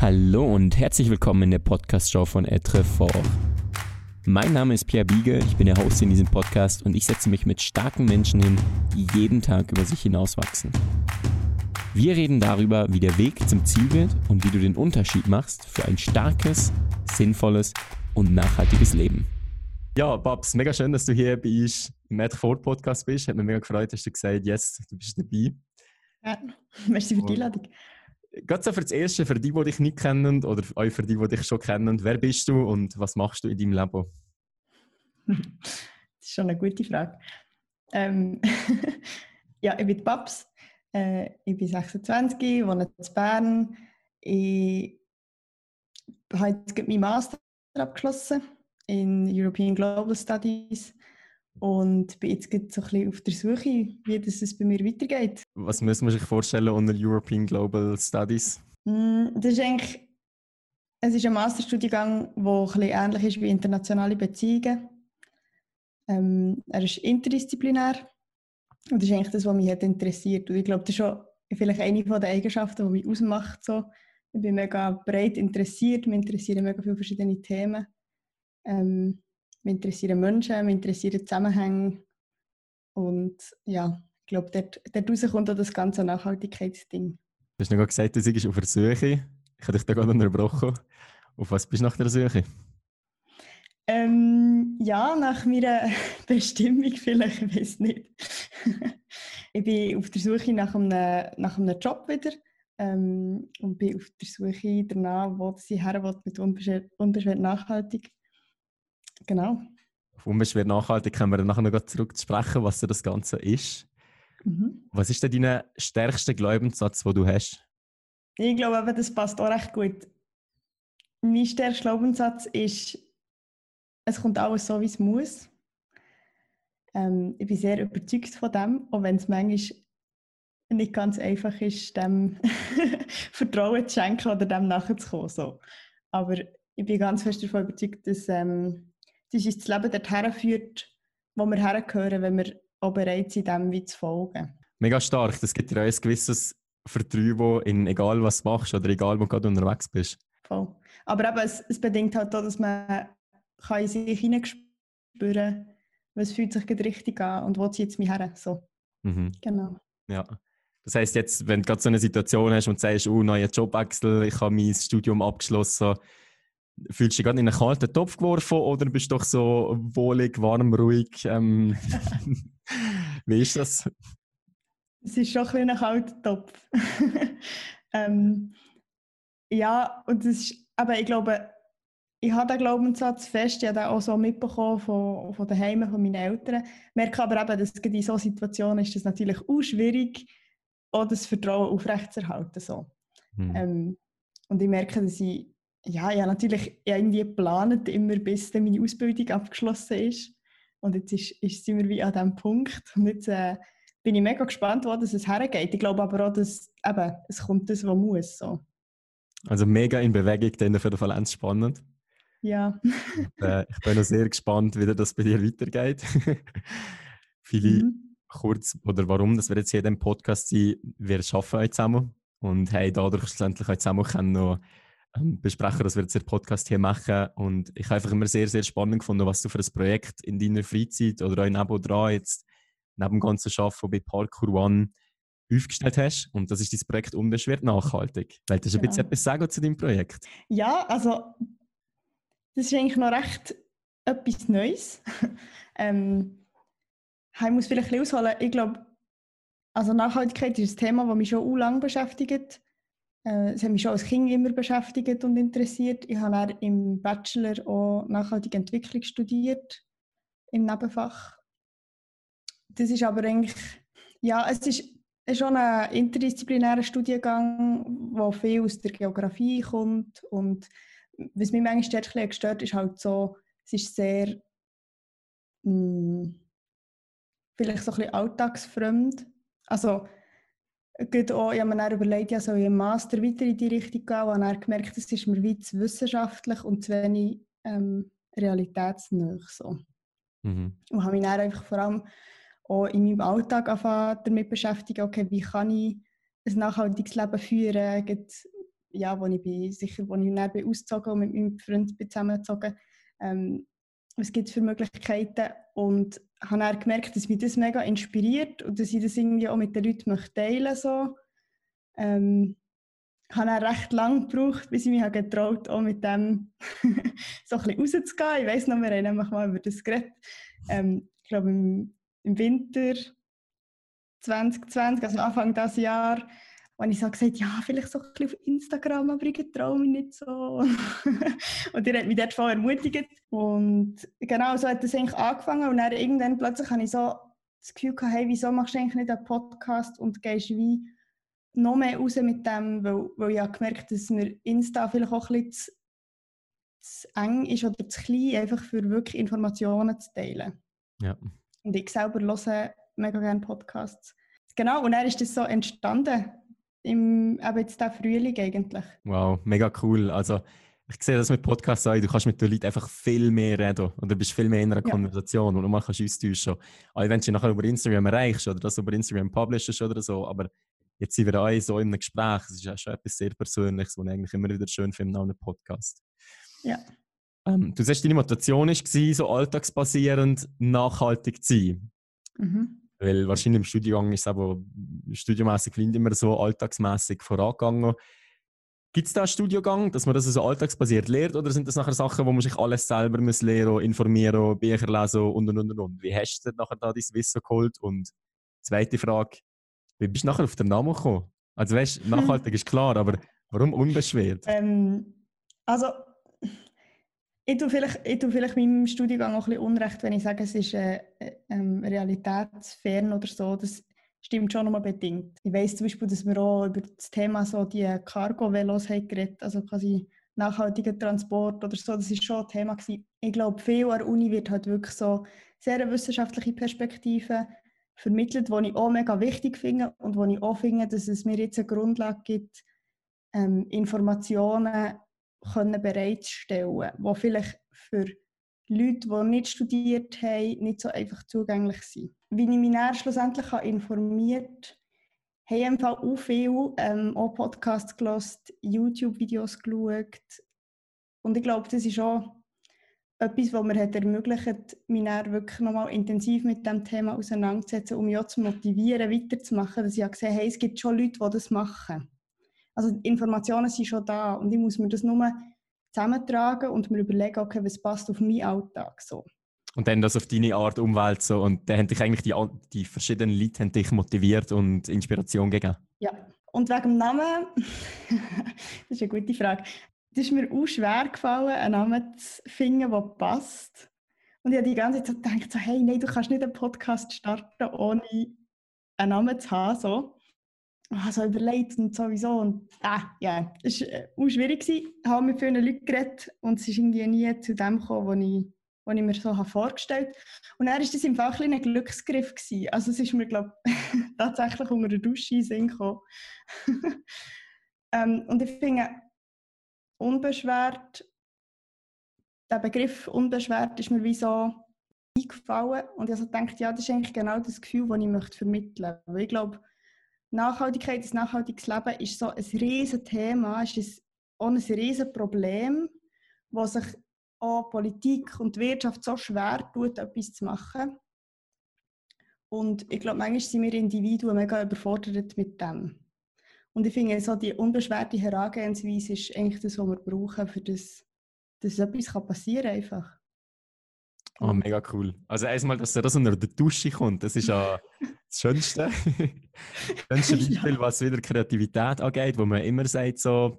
Hallo und herzlich willkommen in der Podcast-Show von Etre Fort. Mein Name ist Pierre Biege, ich bin der Host in diesem Podcast und ich setze mich mit starken Menschen hin, die jeden Tag über sich hinauswachsen. Wir reden darüber, wie der Weg zum Ziel wird und wie du den Unterschied machst für ein starkes, sinnvolles und nachhaltiges Leben. Ja, Babs, mega schön, dass du hier bei uns im Etre Fort Podcast bist. Hat mich mega gefreut, dass du gesagt hast, yes, du bist dabei. Ja, merci für die Einladung. Gerade so für das Erste, für die, die dich nicht kennen oder auch für die, die dich schon kennen, wer bist du und was machst du in deinem Leben? Das ist schon eine gute Frage. Ähm, ja, ich bin Paps, äh, ich bin 26, wohne in Bern. Ich habe jetzt meinen Master abgeschlossen in European Global Studies und bin jetzt so ein bisschen auf der Suche, wie das es bei mir weitergeht. Was muss man sich vorstellen unter European Global Studies? Mm, das ist eigentlich es ist ein Masterstudiengang, der ein bisschen ähnlich ist wie internationale Beziehungen. Ähm, er ist interdisziplinär und das ist eigentlich das, was mich hat interessiert. Und ich glaube, das ist schon vielleicht eine der Eigenschaften, die mich ausmacht. So. Ich bin mega breit interessiert, mich interessieren mega viele verschiedene Themen. Ähm, mich interessieren Menschen, mich interessieren Zusammenhänge. Und ja, ich glaube, dort, dort kommt auch das ganze Nachhaltigkeitsding. Du hast noch gesagt, du bist auf der Suche. Ich habe dich da gerade unterbrochen. Auf was bist du nach der Suche? Ähm, ja, nach meiner Bestimmung vielleicht, ich weiß nicht. ich bin auf der Suche nach einem, nach einem Job wieder ähm, und bin auf der Suche danach, wo sie her will, mit unbeschwert, unbeschwert nachhaltig. Genau. Auf unbeschwert nachhaltig können wir dann nachher noch zurück zu sprechen, was das Ganze ist. Mhm. Was ist denn dein stärkster Glaubenssatz, den du hast? Ich glaube, das passt auch recht gut. Mein stärkster Glaubenssatz ist, es kommt alles so, wie es muss. Ähm, ich bin sehr überzeugt von dem, auch wenn es manchmal nicht ganz einfach ist, dem Vertrauen zu schenken oder dem nachzukommen. So. Aber ich bin ganz fest davon überzeugt, dass ähm, das uns das Leben dorthin führt, wo wir hergehören, wenn wir auch bereit sind, dem wie zu folgen. Mega stark. Das gibt dir auch ein gewisses Vertrauen in egal was du machst oder egal wo du gerade unterwegs bist. Voll. Aber eben, es, es bedingt halt auch, dass man kann in sich hineinspüren kann, was fühlt sich gerade richtig an und wo zieht es mich her. So. Mhm. Genau. Ja. Das heisst jetzt, wenn du gerade so eine Situation hast und sagst, oh, neuer Jobwechsel, ich habe mein Studium abgeschlossen, fühlst du dich gerade in einen kalten Topf geworfen oder bist du doch so wohlig, warm, ruhig? Ähm, wie ist das? Es ist schon ein, ein kalter Topf. ähm, ja, und das ist, aber ich glaube, ich habe den Glaubenssatz fest, ich habe den auch so mitbekommen von, von den Heimen von meinen Eltern. Ich merke aber eben, dass in solchen Situationen ist es natürlich auch schwierig, auch das Vertrauen aufrechtzuerhalten. So. Hm. Ähm, und ich merke, dass ich, ja, habe natürlich irgendwie geplant, immer bis dann meine Ausbildung abgeschlossen ist. Und jetzt ist, ist, sind wir wie an diesem Punkt. Und jetzt äh, bin ich mega gespannt, wo das hergeht. Ich glaube aber auch, dass eben, es kommt das, was muss. So. Also mega in Bewegung, dann für den Fall spannend. Ja. Und, äh, ich bin auch sehr gespannt, wie das bei dir weitergeht. Viele mhm. kurz, oder warum, dass wir jetzt hier in diesem Podcast sind, wir arbeiten heute zusammen und haben dadurch schlussendlich auch zusammen können noch besprechen, dass wir jetzt den Podcast hier machen. Und ich habe einfach immer sehr, sehr spannend gefunden, was du für ein Projekt in deiner Freizeit oder auch nebenan jetzt, neben dem ganzen Arbeiten bei Parkour One aufgestellt hast. Und das ist das Projekt Unbeschwert nachhaltig. Willst du ein bisschen etwas sagen zu deinem Projekt? Ja, also das ist eigentlich noch recht etwas Neues. ähm, ich muss vielleicht ein bisschen ausholen. Ich glaube, also Nachhaltigkeit ist ein Thema, das mich schon lange beschäftigt. Äh, es hat mich schon als Kind immer beschäftigt und interessiert. Ich habe dann im Bachelor auch nachhaltige Entwicklung studiert, im Nebenfach. Das ist aber eigentlich, ja, es ist schon ein interdisziplinärer Studiengang, der viel aus der Geografie kommt und was mich manchmal stört, gestört ist halt so, es ist sehr mh, hm, vielleicht so ein bisschen alltagsfremd. Also Gut auch, ich habe mir dann überlegt, ja, soll ich im Master weiter in die Richtung gehen, und habe gemerkt, es ist mir weit zu wissenschaftlich und zu wenig ähm, realitätsnah. So. Mhm. Und habe mich dann einfach vor allem auch in meinem Alltag damit beschäftigt, okay, wie kann ich ein nachhaltiges Leben führen, ja, wo ich bin, sicher, wo ich dann bin ausgezogen und mit meinem Freund bin zusammengezogen. Ähm, was gibt es für Möglichkeiten? Und habe dann gemerkt, dass mich das mega inspiriert und dass ich das irgendwie auch mit den Leuten möchte teilen. So. Ähm, habe dann recht lange gebraucht, bis ich mich getraut auch mit dem so ein bisschen rauszugehen. Ich weiss noch, wir haben nämlich mal über das geredet. Ähm, ich glaube, im, im Winter 2020, also Anfang dieses Jahr, und ich so gesagt ja, vielleicht so ein bisschen auf Instagram, aber ich traue mich nicht so. und ihr hat mich dort voll ermutigt. Und genau so hat das eigentlich angefangen. Und dann irgendwann plötzlich habe ich so das Gefühl gehabt, hey, wieso machst du eigentlich nicht einen Podcast und gehst wie noch mehr raus mit dem, weil, weil ich habe gemerkt dass mir Insta vielleicht auch ein bisschen zu, zu eng ist oder zu klein, einfach für wirklich Informationen zu teilen. Ja. Und ich selber höre mega gerne Podcasts. Genau, und dann ist das so entstanden im eben jetzt der Frühling eigentlich. Wow, mega cool. Also ich sehe das mit Podcasts auch, du kannst mit den Leuten einfach viel mehr reden oder bist viel mehr in einer ja. Konversation und man kannst austauschen. Auch wenn du nachher über Instagram erreichst oder das über Instagram publishst oder so, aber jetzt sind wir alle so in einem Gespräch, es ist ja schon etwas sehr Persönliches, was ich eigentlich immer wieder schön finde an einem Podcast. Ja. Ähm, du sagst, deine Motivation war, so alltagsbasierend nachhaltig zu sein. Mhm. Weil wahrscheinlich im Studiengang ist es aber studiomässig nicht immer so alltagsmässig vorangegangen. Gibt es da einen Studiengang, dass man das so alltagsbasiert lernt oder sind das nachher Sachen, wo man sich alles selber muss lernen, informieren, Bücher lesen und und und und? Wie hast du nachher da dein Wissen geholt? Und zweite Frage, wie bist du nachher auf den Namen gekommen? Also weißt, nachhaltig ist klar, aber warum unbeschwert? Ähm, also ich tue, vielleicht, ich tue vielleicht meinem Studiengang auch ein bisschen Unrecht, wenn ich sage, es ist äh, äh, realitätsfern oder so. Das stimmt schon nochmal bedingt. Ich weiß zum Beispiel, dass wir auch über das Thema so die Cargo-Velos geredet, also quasi nachhaltiger Transport oder so. Das ist schon ein Thema gewesen. Ich glaube, viel an der Uni wird halt wirklich so sehr wissenschaftliche Perspektive vermittelt, die ich auch mega wichtig finde und wo ich auch finde, dass es mir jetzt eine Grundlage gibt, ähm, Informationen können bereitstellen die vielleicht für Leute, die nicht studiert haben, nicht so einfach zugänglich sind. Wie ich mich dann schlussendlich informiert habe, habe ich auch viel ähm, auch Podcasts gelesen, YouTube-Videos geschaut. Und ich glaube, das ist auch etwas, was mir hat ermöglicht, mich dann wirklich nochmal intensiv mit dem Thema auseinanderzusetzen, um mich auch zu motivieren, weiterzumachen. Dass ich habe gesehen habe, hey, es gibt schon Leute, die das machen. Also die Informationen sind schon da und ich muss mir das nur zusammentragen und mir überlegen, okay, was passt auf meinen Alltag so. Und dann das auf deine Art Umwelt so und dann haben dich eigentlich die, die verschiedenen Leute haben dich motiviert und Inspiration gegeben. Ja, und wegen dem Namen, das ist eine gute Frage. Es ist mir auch schwer gefallen, einen Namen zu finden, der passt. Und ich habe die ganze Zeit gedacht, so, hey, nein, du kannst nicht einen Podcast starten, ohne einen Namen zu haben. So also überlegt und sowieso. Und ah, ja, es war äh, schwierig. Ich habe mit vielen Leuten geredet und es ist irgendwie nie zu dem gekommen, was ich, was ich mir so habe vorgestellt habe. Und dann war das im Fall ein, ein Glücksgriff. Gewesen. Also es ist mir, glaube ich, tatsächlich unter der Dusche in Sinn gekommen. ähm, und ich finde, unbeschwert, der Begriff unbeschwert ist mir wie so eingefallen. Und ich habe so gedacht, ja, das ist eigentlich genau das Gefühl, das ich möchte vermitteln möchte. Ich glaube, Nachhaltigkeit, das nachhaltiges Leben ist so ein riesiges Thema, ist auch ein riesiges Problem, wo sich auch Politik und Wirtschaft so schwer tut, etwas zu machen. Und ich glaube, manchmal sind wir Individuen mega überfordert mit dem. Und ich finde, so die unbeschwerte Herangehensweise ist eigentlich das, was wir brauchen, für das, dass etwas passieren kann einfach. Oh, mega cool. Also erstmal, dass er das unter der Dusche kommt, das ist ja das Schönste. das schönste Beispiel, ja. was wieder Kreativität angeht, wo man immer sagt, so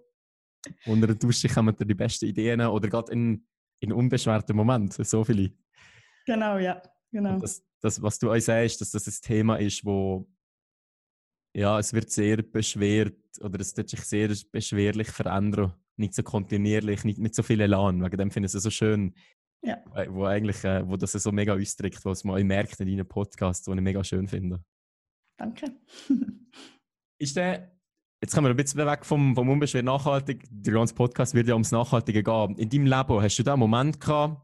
unter der Dusche kommen die besten Ideen oder gerade in, in unbeschwerten Momenten, so viele. Genau, ja. Genau. das, das, was du euch sagst, dass das ein Thema ist, wo ja, es wird sehr beschwert oder es wird sich sehr beschwerlich verändern. Nicht so kontinuierlich, nicht mit so viel Elan. Wegen dem finde ich es so schön, ja. Äh, wo eigentlich, äh, wo das so mega ausdrückt, was man merkt in deinem Podcast, den ich mega schön finde. Danke. ist der, jetzt kommen wir ein bisschen weg vom, vom unbeschwert nachhaltig. Der ganze Podcast wird ja ums Nachhaltige gehen. In deinem Leben hast du da einen Moment gehabt,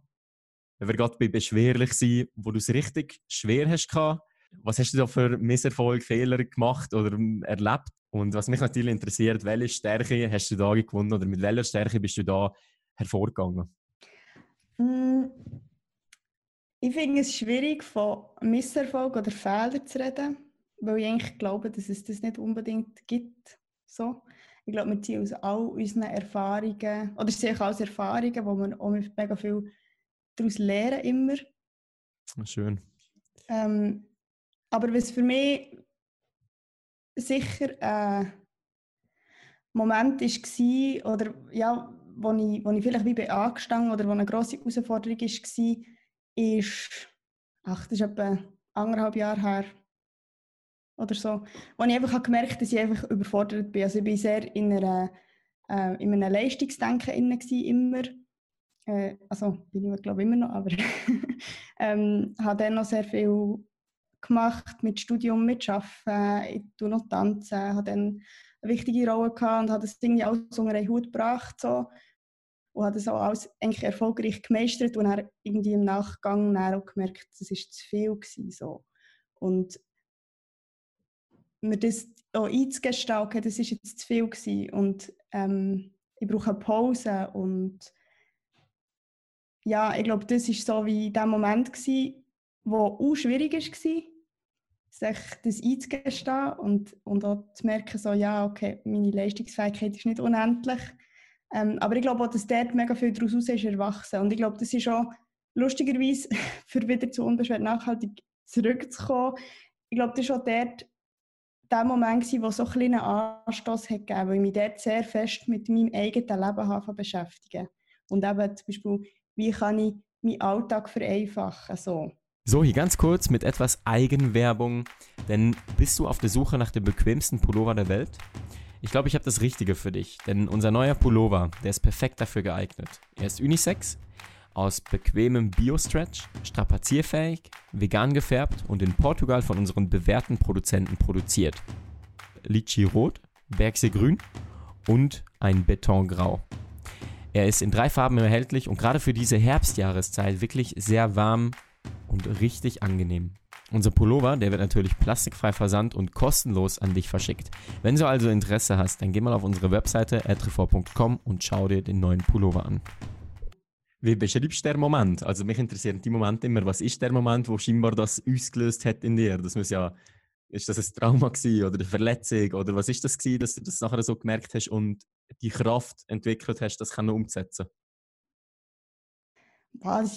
wenn wir gerade bei beschwerlich sind, wo du es richtig schwer hast gehabt? Was hast du da für Misserfolg, Fehler gemacht oder erlebt, Und was mich natürlich interessiert, welche Stärke hast du da gewonnen oder mit welcher Stärke bist du da hervorgegangen? Mm, ich finde es schwierig, von Misserfolg oder Fehlern zu reden, weil ich eigentlich glaube, dass es das nicht unbedingt gibt. So. Ich glaube, wir ziehen aus all unseren Erfahrungen, oder ich sehe aus Erfahrungen, wo wir auch mega viel daraus lernen immer. Schön. Ähm, aber was für mich sicher ein Moment war, oder ja, wo ich, wo ich vielleicht wie bei angestanden oder wo eine grosse Herausforderung war, ist, ach, das ist etwa anderthalb Jahre her oder so, wo ich einfach gemerkt habe, dass ich einfach überfordert bin. Also ich war sehr in, einer, äh, in einem Leistungsdenken inne immer. Äh, also bin ich glaube immer noch, aber ähm, habe dann noch sehr viel gemacht mit Studium, mit Arbeiten, ich tue noch tanzen, habe dann eine wichtige Rolle gehabt und habe das Ding alles unter einen Hut gebracht so. Und habe das auch alles eigentlich erfolgreich gemeistert und dann irgendwie im Nachgang dann auch gemerkt, das war zu viel gewesen, so. Und mir das auch einzugestehen, okay, das war jetzt zu viel gewesen und ähm, ich brauche eine Pause und ja, ich glaube, das war so wie der Moment gewesen, wo auch schwierig war, sich das einzugestehen und, und auch zu merken, so, ja, okay, meine Leistungsfähigkeit ist nicht unendlich. Ähm, aber ich glaube auch, dass dort mega viel daraus ist erwachsen. Und ich glaube, das ist auch lustigerweise, für wieder zu unbeschwert nachhaltig zurückzukommen, ich glaube, das war auch dort der Moment, wo so ein kleiner Anstoß hat gegeben, weil ich mich dort sehr fest mit meinem eigenen Leben habe beschäftigen. Und eben zum Beispiel, wie kann ich meinen Alltag vereinfachen, so. So, hier ganz kurz mit etwas Eigenwerbung, denn bist du auf der Suche nach dem bequemsten Pullover der Welt? Ich glaube, ich habe das Richtige für dich, denn unser neuer Pullover, der ist perfekt dafür geeignet. Er ist unisex, aus bequemem Bio-Stretch, strapazierfähig, vegan gefärbt und in Portugal von unseren bewährten Produzenten produziert. Litchi Rot, Bergsee Grün und ein Betongrau. Er ist in drei Farben erhältlich und gerade für diese Herbstjahreszeit wirklich sehr warm, und richtig angenehm. Unser Pullover, der wird natürlich plastikfrei versandt und kostenlos an dich verschickt. Wenn du also Interesse hast, dann geh mal auf unsere Webseite ertrifor.com und schau dir den neuen Pullover an. Wie beschreibst du den Moment? Also mich interessiert die Momente immer, was ist der Moment, wo scheinbar das ausgelöst hat in dir? Das muss ja, ist das ein Trauma gewesen oder eine Verletzung oder was ist das gewesen, dass du das nachher so gemerkt hast und die Kraft entwickelt hast, das umzusetzen?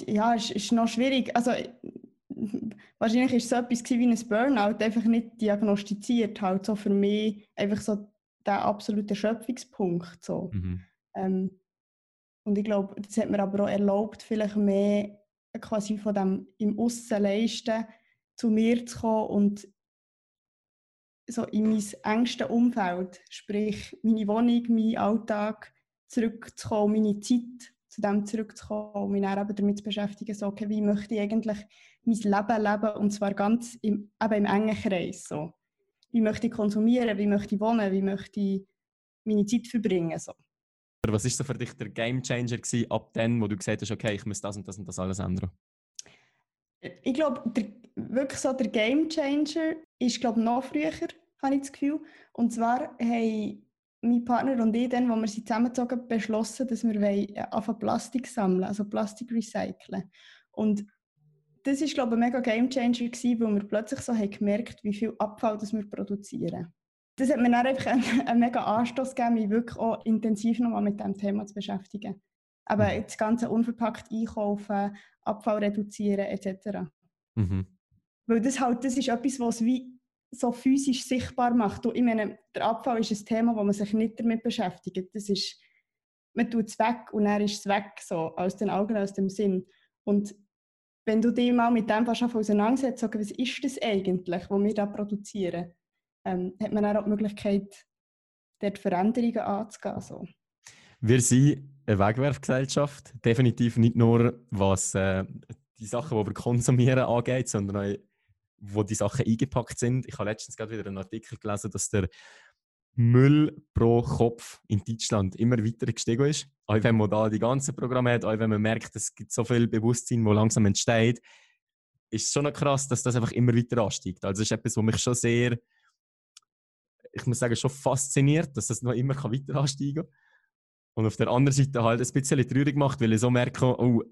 ja, es ist noch schwierig. Also, wahrscheinlich war es so etwas wie ein Burnout, einfach nicht diagnostiziert. Halt so für mich einfach so der absolute Schöpfungspunkt. So. Mhm. Ähm, und ich glaube, das hat mir aber auch erlaubt, vielleicht mehr quasi von dem im Aussen leisten, zu mir zu kommen und so in mein engstes Umfeld, sprich meine Wohnung, meinen Alltag zurückzukommen, meine Zeit zu dem zurückzukommen und mich dann eben damit zu beschäftigen, so, okay, wie möchte ich eigentlich mein Leben leben und zwar ganz im, eben im engen Kreis. So. Wie möchte ich konsumieren, wie möchte ich wohnen, wie möchte ich meine Zeit verbringen. So. Was war so für dich der Gamechanger gewesen, ab dann, wo du gesagt hast, okay, ich muss das und das und das alles ändern? Ich glaube, wirklich so der Gamechanger ist glaube noch früher, habe ich das Gefühl. Und zwar haben mein Partner und ich, dann, als wir sie zusammengezogen beschlossen, dass wir äh, Plastik sammeln, also Plastik recyceln. Und das war, glaube ich, ein mega Gamechanger, gewesen, weil wir plötzlich so haben gemerkt wie viel Abfall das wir produzieren. Das hat mir dann einfach einen, einen mega Anstoß gegeben, mich wirklich auch intensiv nochmal mit diesem Thema zu beschäftigen. Aber mhm. das ganze unverpackt einkaufen, Abfall reduzieren etc. Mhm. Weil das halt, das ist etwas, was wie so physisch sichtbar macht. Und ich meine, der Abfall ist ein Thema, wo man sich nicht damit beschäftigt. Das ist, man tut es weg und dann ist es weg, so, aus den Augen, aus dem Sinn. Und wenn du dich mal mit dem fast auseinandersetzt, sagen, was ist das eigentlich, was wir da produzieren, ähm, hat man auch die Möglichkeit, dort Veränderungen anzugehen. So. Wir sind eine Wegwerfgesellschaft, definitiv nicht nur was äh, die Sachen, die wir konsumieren, angeht, sondern auch wo die Sachen eingepackt sind. Ich habe letztens gerade wieder einen Artikel gelesen, dass der Müll pro Kopf in Deutschland immer weiter gestiegen ist. Auch wenn man da die ganzen Programme hat, auch wenn man merkt, es gibt so viel Bewusstsein, wo langsam entsteht, ist es schon krass, dass das einfach immer weiter ansteigt. Also ist etwas, was mich schon sehr ich muss sagen, schon fasziniert, dass das noch immer weiter ansteigen kann. Und auf der anderen Seite halt ein bisschen traurig macht, weil ich so merke, oh,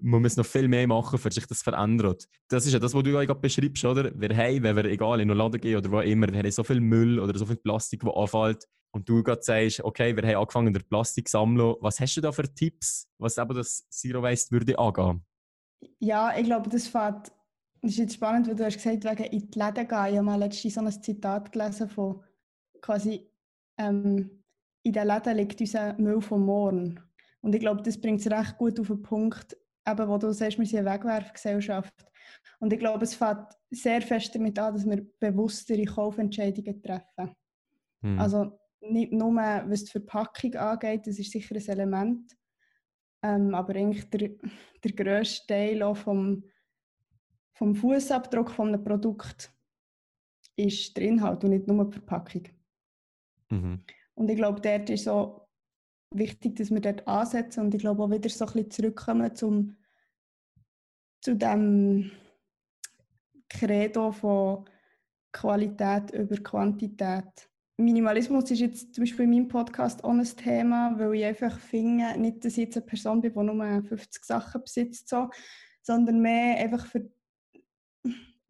man muss noch viel mehr machen, für sich das verändert. Das ist ja das, was du gerade beschreibst, oder? Wir haben, wenn wir egal in einen Laden gehen oder wo immer, wir haben so viel Müll oder so viel Plastik, das anfällt. Und du gerade sagst, okay, wir haben angefangen, der Plastik zu sammeln. Was hast du da für Tipps, was eben das Zero Waste würde angehen? Ja, ich glaube, das fängt das ist jetzt spannend, weil du hast gesagt, wegen in die Läden gehen. Ich habe mal letztens so ein Zitat gelesen von quasi ähm, in den Läden liegt unser Müll vom Morgen. Und ich glaube, das bringt es recht gut auf den Punkt, eben, wo du sagst, wir sind eine Wegwerfgesellschaft. Und ich glaube, es fängt sehr fest damit an, dass wir bewusstere Kaufentscheidungen treffen. Hm. Also nicht nur, was die Verpackung angeht, das ist sicher ein Element, ähm, aber eigentlich der, der grösste Teil auch vom, vom Fußabdruck von einem Produkt ist der Inhalt und nicht nur die Verpackung. Mhm. Und ich glaube, dort ist so wichtig, dass wir dort ansetzen und ich glaube auch wieder so ein bisschen zurückkommen zum, zu dem Credo von Qualität über Quantität. Minimalismus ist jetzt zum Beispiel in meinem Podcast auch ein Thema, weil ich einfach finde, nicht, dass ich jetzt eine Person bin, die nur 50 Sachen besitzt, so, sondern mehr einfach für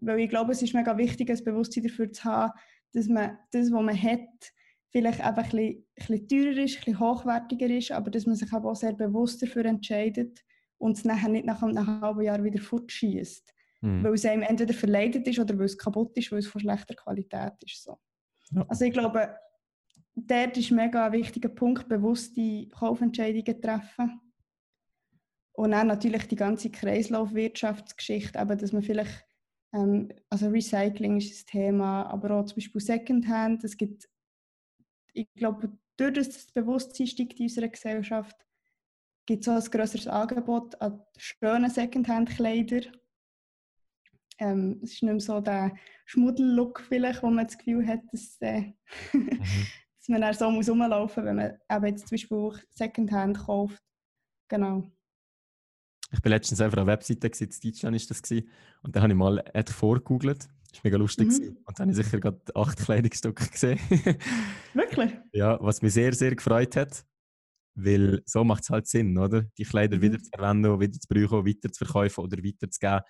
weil ich glaube, es ist mega wichtig, ein Bewusstsein dafür zu haben, dass man das, was man hat, vielleicht einfach ein bisschen, ein bisschen teurer ist, ein bisschen hochwertiger ist, aber dass man sich auch sehr bewusst dafür entscheidet und es nachher nicht nach einem halben Jahr wieder fortschießt. Mhm. Weil es einem entweder verleidet ist oder weil es kaputt ist, weil es von schlechter Qualität ist. So. Ja. Also ich glaube, dort ist mega ein wichtiger Punkt, bewusste Kaufentscheidungen treffen. Und dann natürlich die ganze Kreislaufwirtschaftsgeschichte, aber dass man vielleicht ähm, also Recycling ist ein Thema, aber auch zum Beispiel Secondhand. Es gibt, ich glaube, durch das Bewusstsein steigt in unserer Gesellschaft, gibt auch ein größeres Angebot an schönen Secondhand-Kleidern. Ähm, es ist nicht mehr so der Schmuddel-Look vielleicht, wo man das Gefühl hat, dass, äh, mhm. dass man dann so muss rumlaufen muss, wenn man eben jetzt zum Beispiel auch Secondhand kauft. Genau. Ich bin letztens einfach auf einer Webseite, in Deutschland war das, gewesen, und da habe ich mal Ad vorgegoogelt. Das war mega lustig. Mhm. Und dann habe ich sicher gerade acht Kleidungsstücke gesehen. Wirklich? Ja, was mich sehr, sehr gefreut hat. Weil so macht es halt Sinn, oder? Die Kleider mhm. wieder zu verwenden, wieder zu brauchen, weiter zu verkaufen oder weiterzugeben.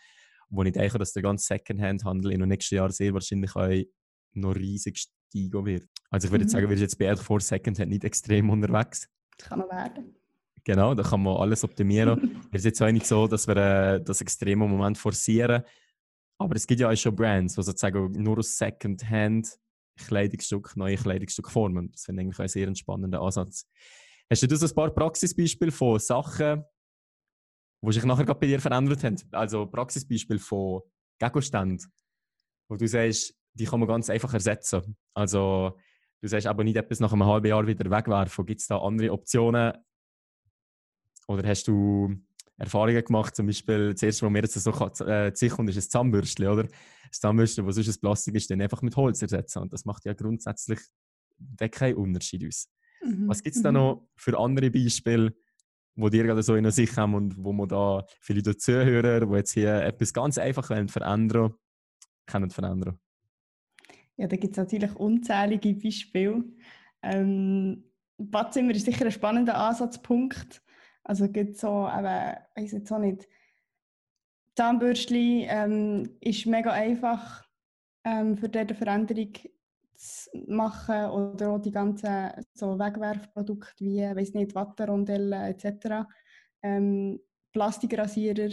Wo ich denke, dass der ganze Secondhand-Handel in den nächsten Jahren sehr wahrscheinlich auch noch riesig steigen wird. Also ich würde mhm. sagen, wir sind jetzt bei vor Secondhand nicht extrem unterwegs. Das kann noch werden. Genau, da kann man alles optimieren. es ist jetzt auch nicht so, dass wir äh, das extreme Moment forcieren. Aber es gibt ja auch schon Brands, die sozusagen nur aus Secondhand Kleidungsstück, neue Kleidungsstücke formen. Das finde ich eigentlich ein sehr spannender Ansatz. Hast du das ein paar Praxisbeispiele von Sachen, die sich nachher bei dir verändert haben? Also Praxisbeispiele von Gegenständen, wo du sagst, die kann man ganz einfach ersetzen. Also du sagst aber nicht etwas nach einem halben Jahr wieder wegwerfen. Gibt es da andere Optionen, oder hast du Erfahrungen gemacht, zum Beispiel, das erste, was mir jetzt so äh, zu kommt, ist ein Zahnbürstchen, oder? Das Zahnbürstchen, das sonst ein Plastik ist, dann einfach mit Holz ersetzen. Und das macht ja grundsätzlich keinen Unterschied aus. Mhm. Was gibt es da mhm. noch für andere Beispiele, wo dir gerade so in der Sicht haben und wo man da viele Zuhörer, die jetzt hier etwas ganz einfach verändern können verändern? Ja, da gibt es natürlich unzählige Beispiele. Ähm, Badzimmer ist sicher ein spannender Ansatzpunkt. Also gibt so, aber weiß jetzt auch nicht. Zahnbürstchen ähm, ist mega einfach ähm, für diese Veränderung machen oder auch die ganzen so Wegwerfprodukte wie, weiß nicht, Wattenrondellen etc. Ähm, Plastikrasierer.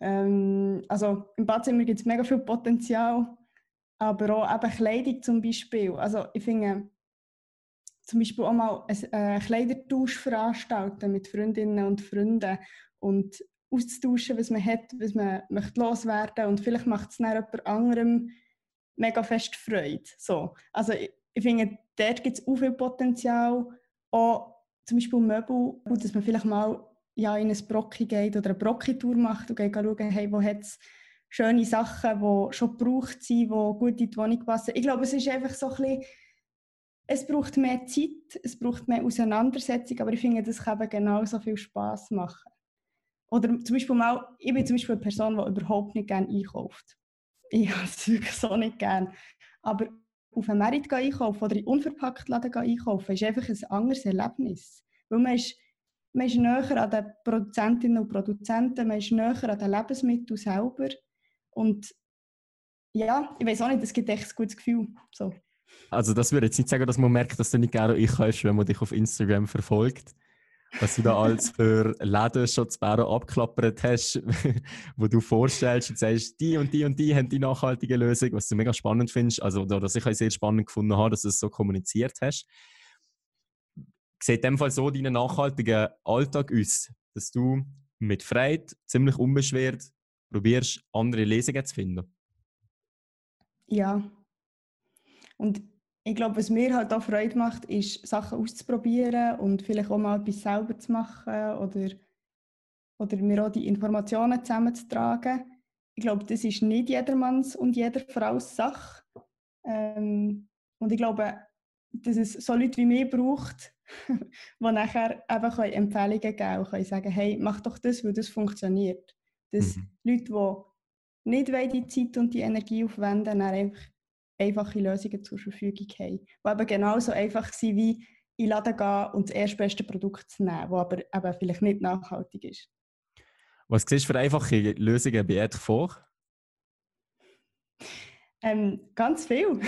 Ähm, also im Badzimmer gibt es mega viel Potenzial, aber auch eben Kleidung zum Beispiel. Also ich finde, zum Beispiel auch mal einen äh, Kleidertausch veranstalten mit Freundinnen und Freunden und auszutauschen, was man hat, was man möchte loswerden und vielleicht macht es dann jemand anderem mega fest Freude. So. Also ich, ich finde, dort gibt es auch viel Potenzial, auch zum Beispiel Möbel, dass man vielleicht mal ja, in ein Brocki geht oder eine Brocki-Tour macht und geht schauen, hey, wo hat es schöne Sachen, die schon gebraucht sind, die gut in die Wohnung passen. Ich glaube, es ist einfach so ein bisschen es braucht mehr Zeit, es braucht mehr Auseinandersetzung, aber ich finde, das kann eben genauso viel Spaß machen. Oder zum Beispiel mal, ich bin zum Beispiel eine Person, die überhaupt nicht gerne einkauft. Ich habe es wirklich so nicht gerne. Aber auf einen Merit einkaufen oder in unverpackt Laden einkaufen, ist einfach ein anderes Erlebnis. Weil man ist, man ist näher an den Produzentinnen und Produzenten, man ist näher an den Lebensmitteln selber. Und ja, ich weiß auch nicht, es gibt echt ein gutes Gefühl. So. Also das würde jetzt nicht sagen, dass man merkt, dass du nicht gerne einkaufst, wenn man dich auf Instagram verfolgt. Was du da als für Läden schon zu Bären abklappert hast, wo du vorstellst und sagst, die und die und die haben die nachhaltige Lösung, was du mega spannend findest, also oder ich auch sehr spannend gefunden habe, dass du es so kommuniziert hast. Sieht in dem Fall so deinen nachhaltigen Alltag aus, dass du mit Freiheit, ziemlich unbeschwert, probierst, andere Lesungen zu finden? Ja. Und ich glaube, was mir halt auch Freude macht, ist, Sachen auszuprobieren und vielleicht auch mal etwas selber zu machen oder, oder mir auch die Informationen zusammenzutragen. Ich glaube, das ist nicht jedermanns und jeder Frau's Sache. Ähm, und ich glaube, dass es so Leute wie mich braucht, die nachher einfach Empfehlungen geben können und können sagen, hey, mach doch das, weil das funktioniert. Dass mhm. Leute, die nicht die Zeit und die Energie aufwenden, einfach einfache Lösungen zur Verfügung haben. Die eben genauso einfach sind, wie in den Laden gehen und das erstbeste Produkt zu nehmen, das aber eben vielleicht nicht nachhaltig ist. Was siehst du für einfache Lösungen bei Ed vor? Ähm, ganz viel.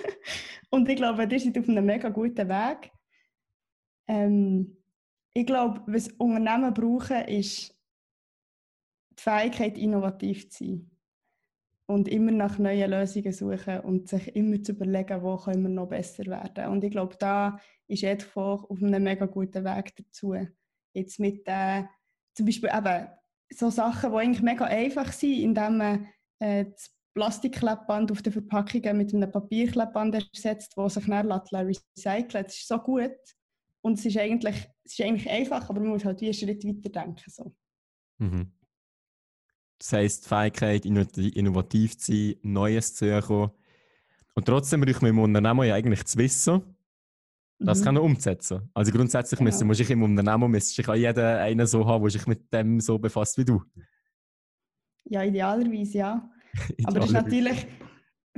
und ich glaube, ihr seid auf einem mega guten Weg. Ähm, ich glaube, was Unternehmen brauchen, ist die Fähigkeit, innovativ zu sein und immer nach neuen Lösungen suchen und sich immer zu überlegen, wo können wir noch besser werden. Und ich glaube, da ist Edfach auf einem mega guten Weg dazu. Jetzt mit äh, zum Beispiel eben so Sachen, die eigentlich mega einfach sind, indem man äh, das Plastikklebband auf den Verpackungen mit einem Papierklebband ersetzt, das sich dann recyceln Das ist so gut. Und es ist eigentlich, es ist eigentlich einfach, aber man muss halt wie einen Schritt weiter denken. So. Mhm. Das heisst, die Fähigkeit, innovativ zu sein, Neues zu suchen. Und trotzdem braucht man im Unternehmen ja eigentlich zu wissen, das mhm. kann er umsetzen. Also grundsätzlich genau. müssen, muss ich im Unternehmen müsste ich auch jeder einen so haben, der sich mit dem so befasst wie du. Ja, idealerweise ja. idealerweise. Aber das ist natürlich,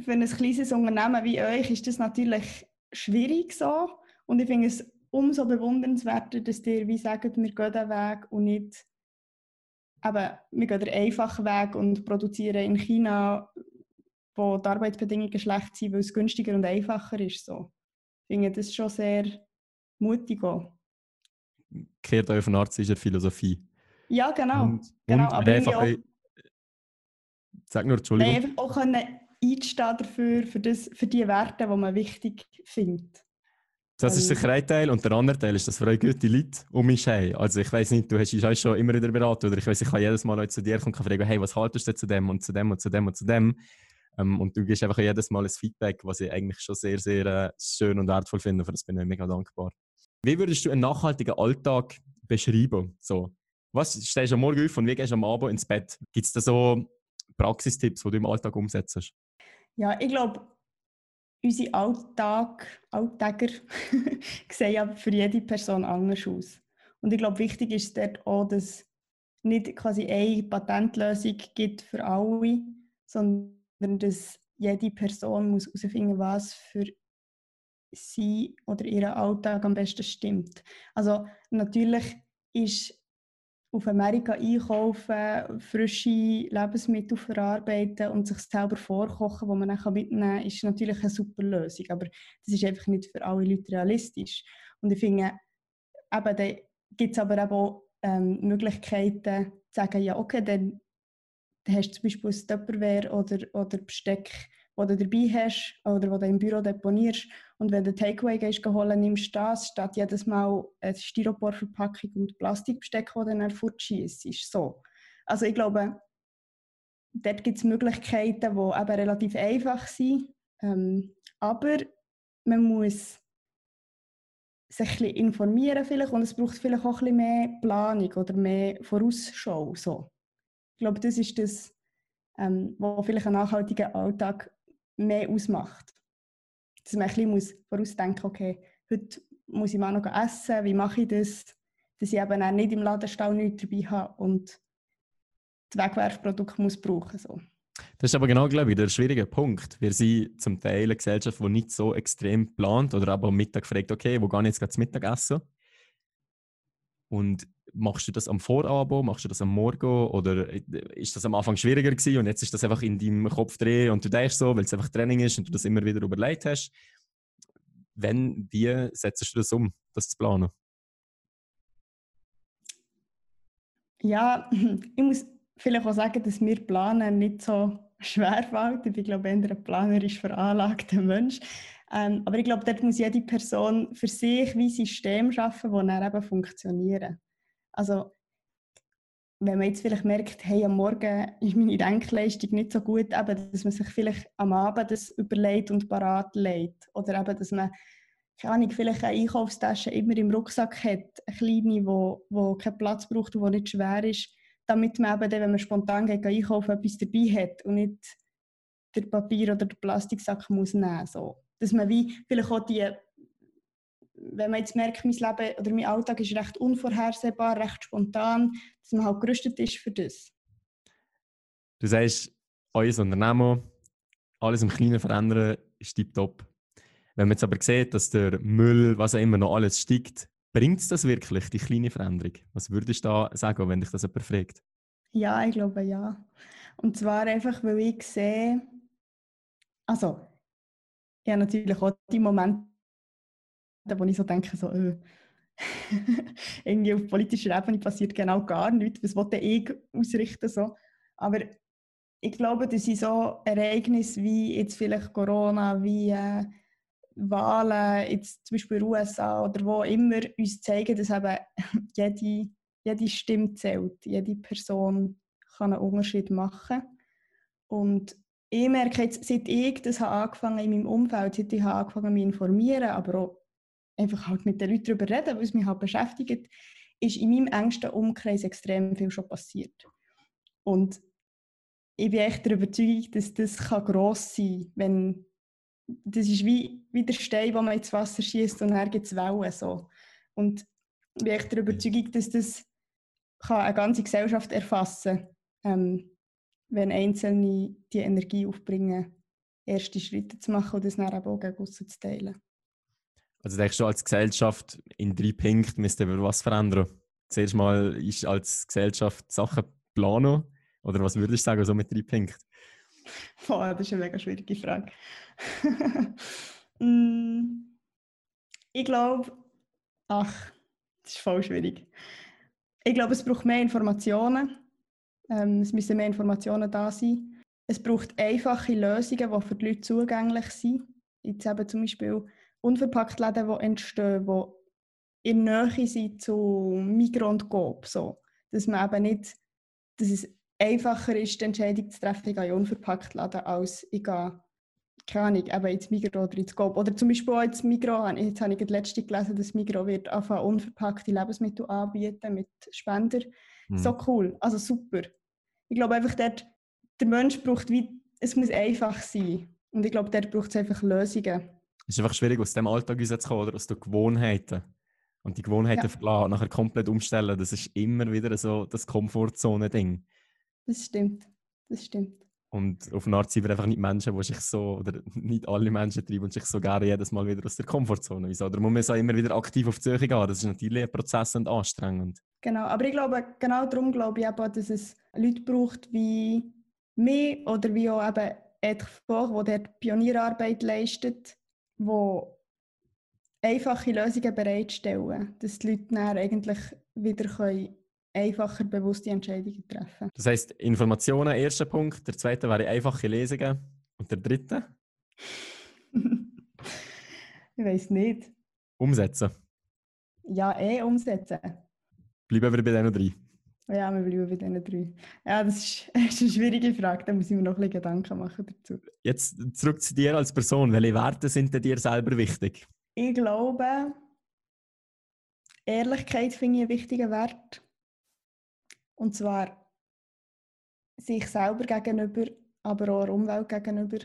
für ein kleines Unternehmen wie euch ist das natürlich schwierig so. Und ich finde es umso bewundernswerter, dass ihr wie sagt, wir gehen den Weg und nicht eben, wir gehen den einfachen Weg und produzieren in China, wo die Arbeitsbedingungen schlecht sind, weil es günstiger und einfacher ist. So. Ich finde das schon sehr mutig. Auch. Kehrt euch von Arzt ist Philosophie. Ja, genau. Und, genau. Und aber einfach, auch, sag nur, Entschuldigung. Einfach auch können einstehen dafür, für, das, für die Werte, die man wichtig findet. Das ist sicher ein Teil. Und der andere Teil ist, dass wir gute Leute um mich haben. Also ich weiß nicht, du hast uns schon immer wieder beraten oder ich weiß, ich kann jedes Mal zu dir kommen und fragen, hey, was haltest du zu dem und zu dem und zu dem und zu dem? Ähm, und du gibst einfach jedes Mal ein Feedback, was ich eigentlich schon sehr, sehr äh, schön und wertvoll finde. Für das bin ich mega dankbar. Wie würdest du einen nachhaltigen Alltag beschreiben? So, was stehst du am Morgen auf und wie gehst du am Abend ins Bett? Gibt es da so Praxistipps, die du im Alltag umsetzt? Ja, ich glaube, unsere Alltag, Alltäger sehen ja für jede Person anders aus. Und ich glaube, wichtig ist dort auch, dass es nicht quasi eine Patentlösung gibt für alle, sondern dass jede Person muss herausfinden was für sie oder ihren Alltag am besten stimmt. Also natürlich ist auf Amerika einkaufen, frische Lebensmittel verarbeiten und sich selber vorkochen, die man dann mitnehmen kann, ist natürlich eine super Lösung. Aber das ist einfach nicht für alle Leute realistisch. Und ich finde, eben, da gibt es aber auch ähm, Möglichkeiten zu sagen, ja okay, dann, hast du zum Beispiel ein Tupperware oder, oder Besteck, das du dabei hast oder das du im Büro deponierst und wenn du Takeaway gehst, holen, nimmst du das, statt jedes Mal eine Styroporverpackung und Plastikbesteck, das dann fortschießt. So. Also ich glaube, dort gibt es Möglichkeiten, die eben relativ einfach sind. Ähm, aber man muss sich ein informieren vielleicht und es braucht vielleicht auch ein mehr Planung oder mehr Vorausschau. So. Ich glaube, das ist das, ähm, was vielleicht einen nachhaltigen Alltag mehr ausmacht dass man ein bisschen vorausdenken muss, okay, heute muss ich mal noch essen, wie mache ich das, dass ich eben auch nicht im Ladenstall nichts dabei habe und das Wegwerfprodukt muss brauchen. So. Das ist aber genau, glaube ich, der schwierige Punkt. Wir sind zum Teil eine Gesellschaft, die nicht so extrem plant oder aber am Mittag fragt, okay, wo gehen jetzt gerade zum Mittagessen? Und machst du das am Vorabend, machst du das am Morgen oder ist das am Anfang schwieriger gewesen und jetzt ist das einfach in deinem Kopf drin und du denkst so, weil es einfach Training ist und du das immer wieder überlegt hast. Wenn, wie setzt du das um, das zu planen? Ja, ich muss vielleicht auch sagen, dass mir Planen nicht so schwer fällt. Ich glaube eher ein planerisch veranlagter Mensch. Ähm, aber ich glaube, dort muss jede Person für sich wie System schaffen, die dann eben funktionieren. Also, wenn man jetzt vielleicht merkt, hey, am Morgen ist meine Denkleistung nicht so gut, eben, dass man sich vielleicht am Abend das überlegt und parat legt. Oder eben, dass man keine Ahnung, vielleicht eine Einkaufstasche immer im Rucksack hat, eine kleine, wo, wo keinen Platz braucht und die nicht schwer ist, damit man eben wenn man spontan geht, einkaufen, etwas dabei hat und nicht den Papier- oder den Plastiksack muss nehmen so. Dass man wie vielleicht auch die, wenn man jetzt merkt, mein Leben oder mein Alltag ist recht unvorhersehbar, recht spontan, dass man halt gerüstet ist für das. Du sagst, euer Unternehmen, alles im Kleinen verändern, ist tiptop. Wenn man jetzt aber sieht, dass der Müll, was auch immer noch alles steigt, bringt es das wirklich, die kleine Veränderung? Was würdest du da sagen, wenn dich das jemand fragt? Ja, ich glaube ja. Und zwar einfach, weil ich sehe, also, ich habe natürlich auch die Momente, wo ich so denke, so, äh, irgendwie auf politischer Ebene passiert genau gar nichts, was wollte ich ausrichten so. Aber ich glaube, dass in so Ereignisse wie jetzt vielleicht Corona, wie äh, Wahlen, jetzt zum Beispiel in den USA oder wo immer, uns zeigen, dass eben jede, jede Stimme zählt, jede Person kann einen Unterschied machen. Und ich merke jetzt, seit ich das habe angefangen in meinem Umfeld, seit ich habe angefangen mich informieren, aber auch einfach halt mit den Leuten darüber reden, was mich halt beschäftigt, ist in meinem engsten Umkreis extrem viel schon passiert. Und ich bin echt der Überzeugung, dass das gross sein kann, wenn das ist wie, wie der Stein, den man ins Wasser schießt und dann gibt es Wellen. So. Und ich bin echt der Überzeugung, dass das kann eine ganze Gesellschaft erfassen kann, ähm, wenn Einzelne die Energie aufbringen, erste Schritte zu machen und das dann auch gegen zu teilen. Also denkst du, als Gesellschaft in drei Punkten müsste wir was verändern? Zuerst mal ist als Gesellschaft Sachen planen oder was würdest du sagen, so mit drei Punkten? Boah, das ist eine mega schwierige Frage. Mm, ich glaube, ach, das ist voll schwierig. Ich glaube, es braucht mehr Informationen. Ähm, es müssen mehr Informationen da sein. Es braucht einfache Lösungen, die für die Leute zugänglich sind. Jetzt eben zum Beispiel unverpackt Läden, die entstehen, die in Nähe sind zu Migros und Coop. So. Dass man eben nicht, dass es einfacher ist, die Entscheidung zu treffen, ich gehe unverpackt laden, als ich gehe, keine Ahnung, eben ins Migros oder ins Coop. Oder zum Beispiel auch ins Migros, jetzt habe ich das letzte gelesen, dass Migros wird anfangen, unverpackte Lebensmittel anbieten mit Spender. Mhm. So cool, also super. Ich glaube einfach, dort, der Mensch braucht wie, es muss einfach sein. Und ich glaube, dort braucht es einfach Lösungen. Es ist einfach schwierig, aus dem Alltag rauszukommen oder aus den Gewohnheiten. Und die Gewohnheiten ja. verlassen, nachher komplett umstellen, das ist immer wieder so das Komfortzone-Ding. Das stimmt. Das stimmt. Und auf eine Art sind wir einfach nicht Menschen, die sich so, oder nicht alle Menschen treiben sich so gerne jedes Mal wieder aus der Komfortzone. Wieso? Oder muss man so immer wieder aktiv auf die Suche gehen? Das ist natürlich ein Prozess und anstrengend. Genau, aber ich glaube, genau darum glaube ich eben, dass es Leute braucht wie mich oder wie auch eben Ed Foch, der Pionierarbeit leistet, wo einfache Lösungen bereitstellen, dass die Leute dann eigentlich wieder können einfacher bewusste Entscheidungen treffen. Das heißt, Informationen, erster Punkt. Der zweite wäre einfache Lesungen. Und der dritte? ich weiß nicht. Umsetzen. Ja, eh umsetzen. Bleiben wir bei diesen drei. Ja, wir bleiben bei diesen drei. Ja, das ist, das ist eine schwierige Frage, da muss ich mir noch ein bisschen Gedanken machen dazu. Jetzt zurück zu dir als Person. Welche Werte sind dir selber wichtig? Ich glaube, Ehrlichkeit finde ich einen wichtigen Wert. Und zwar sich selber gegenüber, aber auch der Umwelt gegenüber.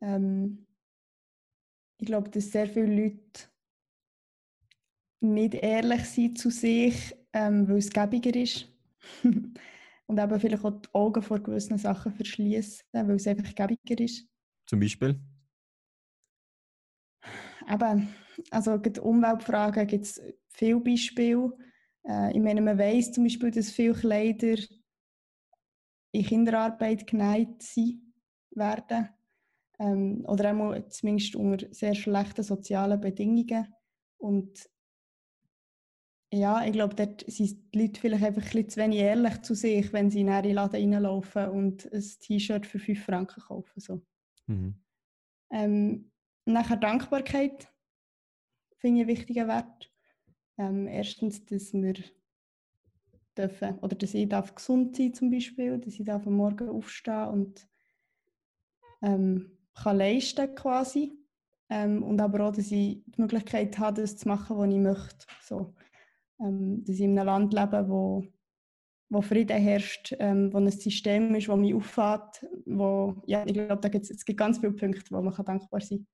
Ähm, ich glaube, dass sehr viele Leute nicht ehrlich sind zu sich, ähm, weil es gäbiger ist. Und eben vielleicht auch die Augen vor gewissen Sachen verschließen, weil es einfach gäbiger ist. Zum Beispiel? Eben, also die Umweltfragen gibt es viele Beispiele. Äh, ich meine, man weiß zum Beispiel, dass viele Kleider in Kinderarbeit geneigt werden. Ähm, oder auch zumindest unter sehr schlechten sozialen Bedingungen. Und ja, ich glaube, dort sind die Leute vielleicht einfach ein bisschen zu wenig ehrlich zu sich, wenn sie in den Laden reinlaufen und ein T-Shirt für 5 Franken kaufen. So. Mhm. Ähm, nachher Dankbarkeit finde ich einen wichtigen Wert. Ähm, erstens, dass wir dürfen, oder dass ich darf gesund sein zum Beispiel, dass ich darf am Morgen aufstehen und ähm, kann leisten quasi. Ähm, und aber auch, dass ich die Möglichkeit habe, das zu machen, was ich möchte. So ähm, dass ich in einem Land lebe, wo, wo Frieden herrscht, ähm, wo ein System ist, das mich auffällt, wo, ja, ich glaube, da gibt es gibt ganz viele Punkte, wo man kann dankbar sein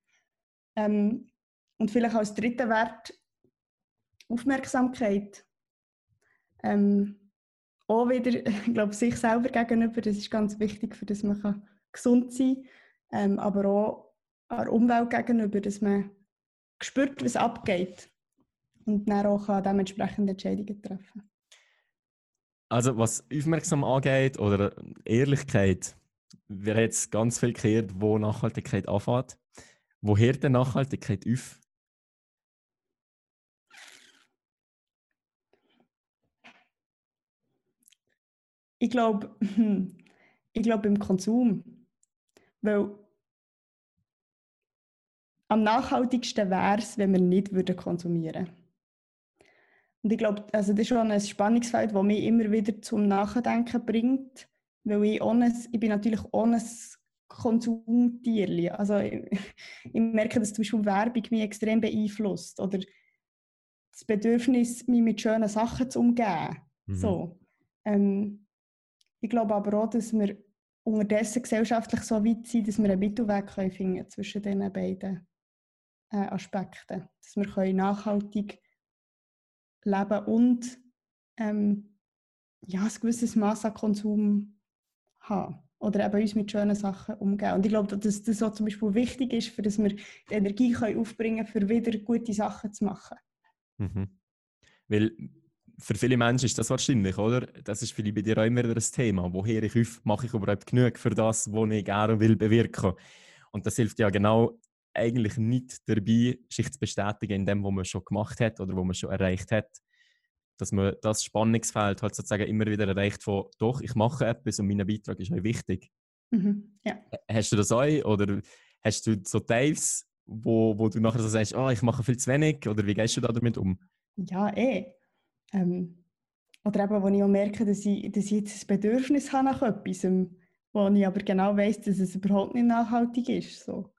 kann. Ähm, und vielleicht als dritter Wert Aufmerksamkeit. Ähm, auch wieder, ich glaube, sich selber gegenüber, das ist ganz wichtig, für dass man gesund sein kann, ähm, aber auch der Umwelt gegenüber, dass man spürt, was abgeht und dann auch dementsprechend Entscheidungen treffen Also was aufmerksam angeht oder Ehrlichkeit, wir haben jetzt ganz viel gehört, wo Nachhaltigkeit anfängt. Wo hört denn Nachhaltigkeit auf? Ich glaube, ich glaube im Konsum. Weil am nachhaltigsten wäre es, wenn wir nicht konsumieren würden. Und ich glaube, also das ist schon ein Spannungsfeld, das mich immer wieder zum Nachdenken bringt, weil ich, ohne, ich bin natürlich ohne Konsumtier. Also ich, ich, merke, dass zum Beispiel Werbung mich extrem beeinflusst oder das Bedürfnis, mich mit schönen Sachen zu umgeben. Mhm. So. Ähm, ich glaube aber auch, dass wir unterdessen gesellschaftlich so weit sind, dass wir einen Mittelweg finden können zwischen diesen beiden äh, Aspekten. Dass wir nachhaltig leben und ähm, ja, ein gewisses Maß an Konsum haben. Oder eben uns mit schönen Sachen umgehen. Und ich glaube, dass das auch zum Beispiel wichtig ist, für dass wir die Energie können aufbringen können, für wieder gute Sachen zu machen. Mhm. Weil für viele Menschen ist das wahrscheinlich, oder? Das ist vielleicht bei dir auch immer ein Thema. Woher ich auf, mache ich überhaupt genug für das, was ich gerne will bewirken? Und das hilft ja genau eigentlich nicht dabei, sich zu bestätigen in dem, was man schon gemacht hat oder was man schon erreicht hat. Dass man das Spannungsfeld halt sozusagen immer wieder erreicht von, doch, ich mache etwas und mein Beitrag ist euch wichtig. Mhm, ja. Hast du das auch oder hast du so Teils, wo, wo du nachher so sagst, oh, ich mache viel zu wenig oder wie gehst du da damit um? Ja, eh. Ähm, oder eben, wo ich auch merke, dass ich, dass ich jetzt ein Bedürfnis habe nach etwas, wo ich aber genau weiß, dass es überhaupt nicht nachhaltig ist. So.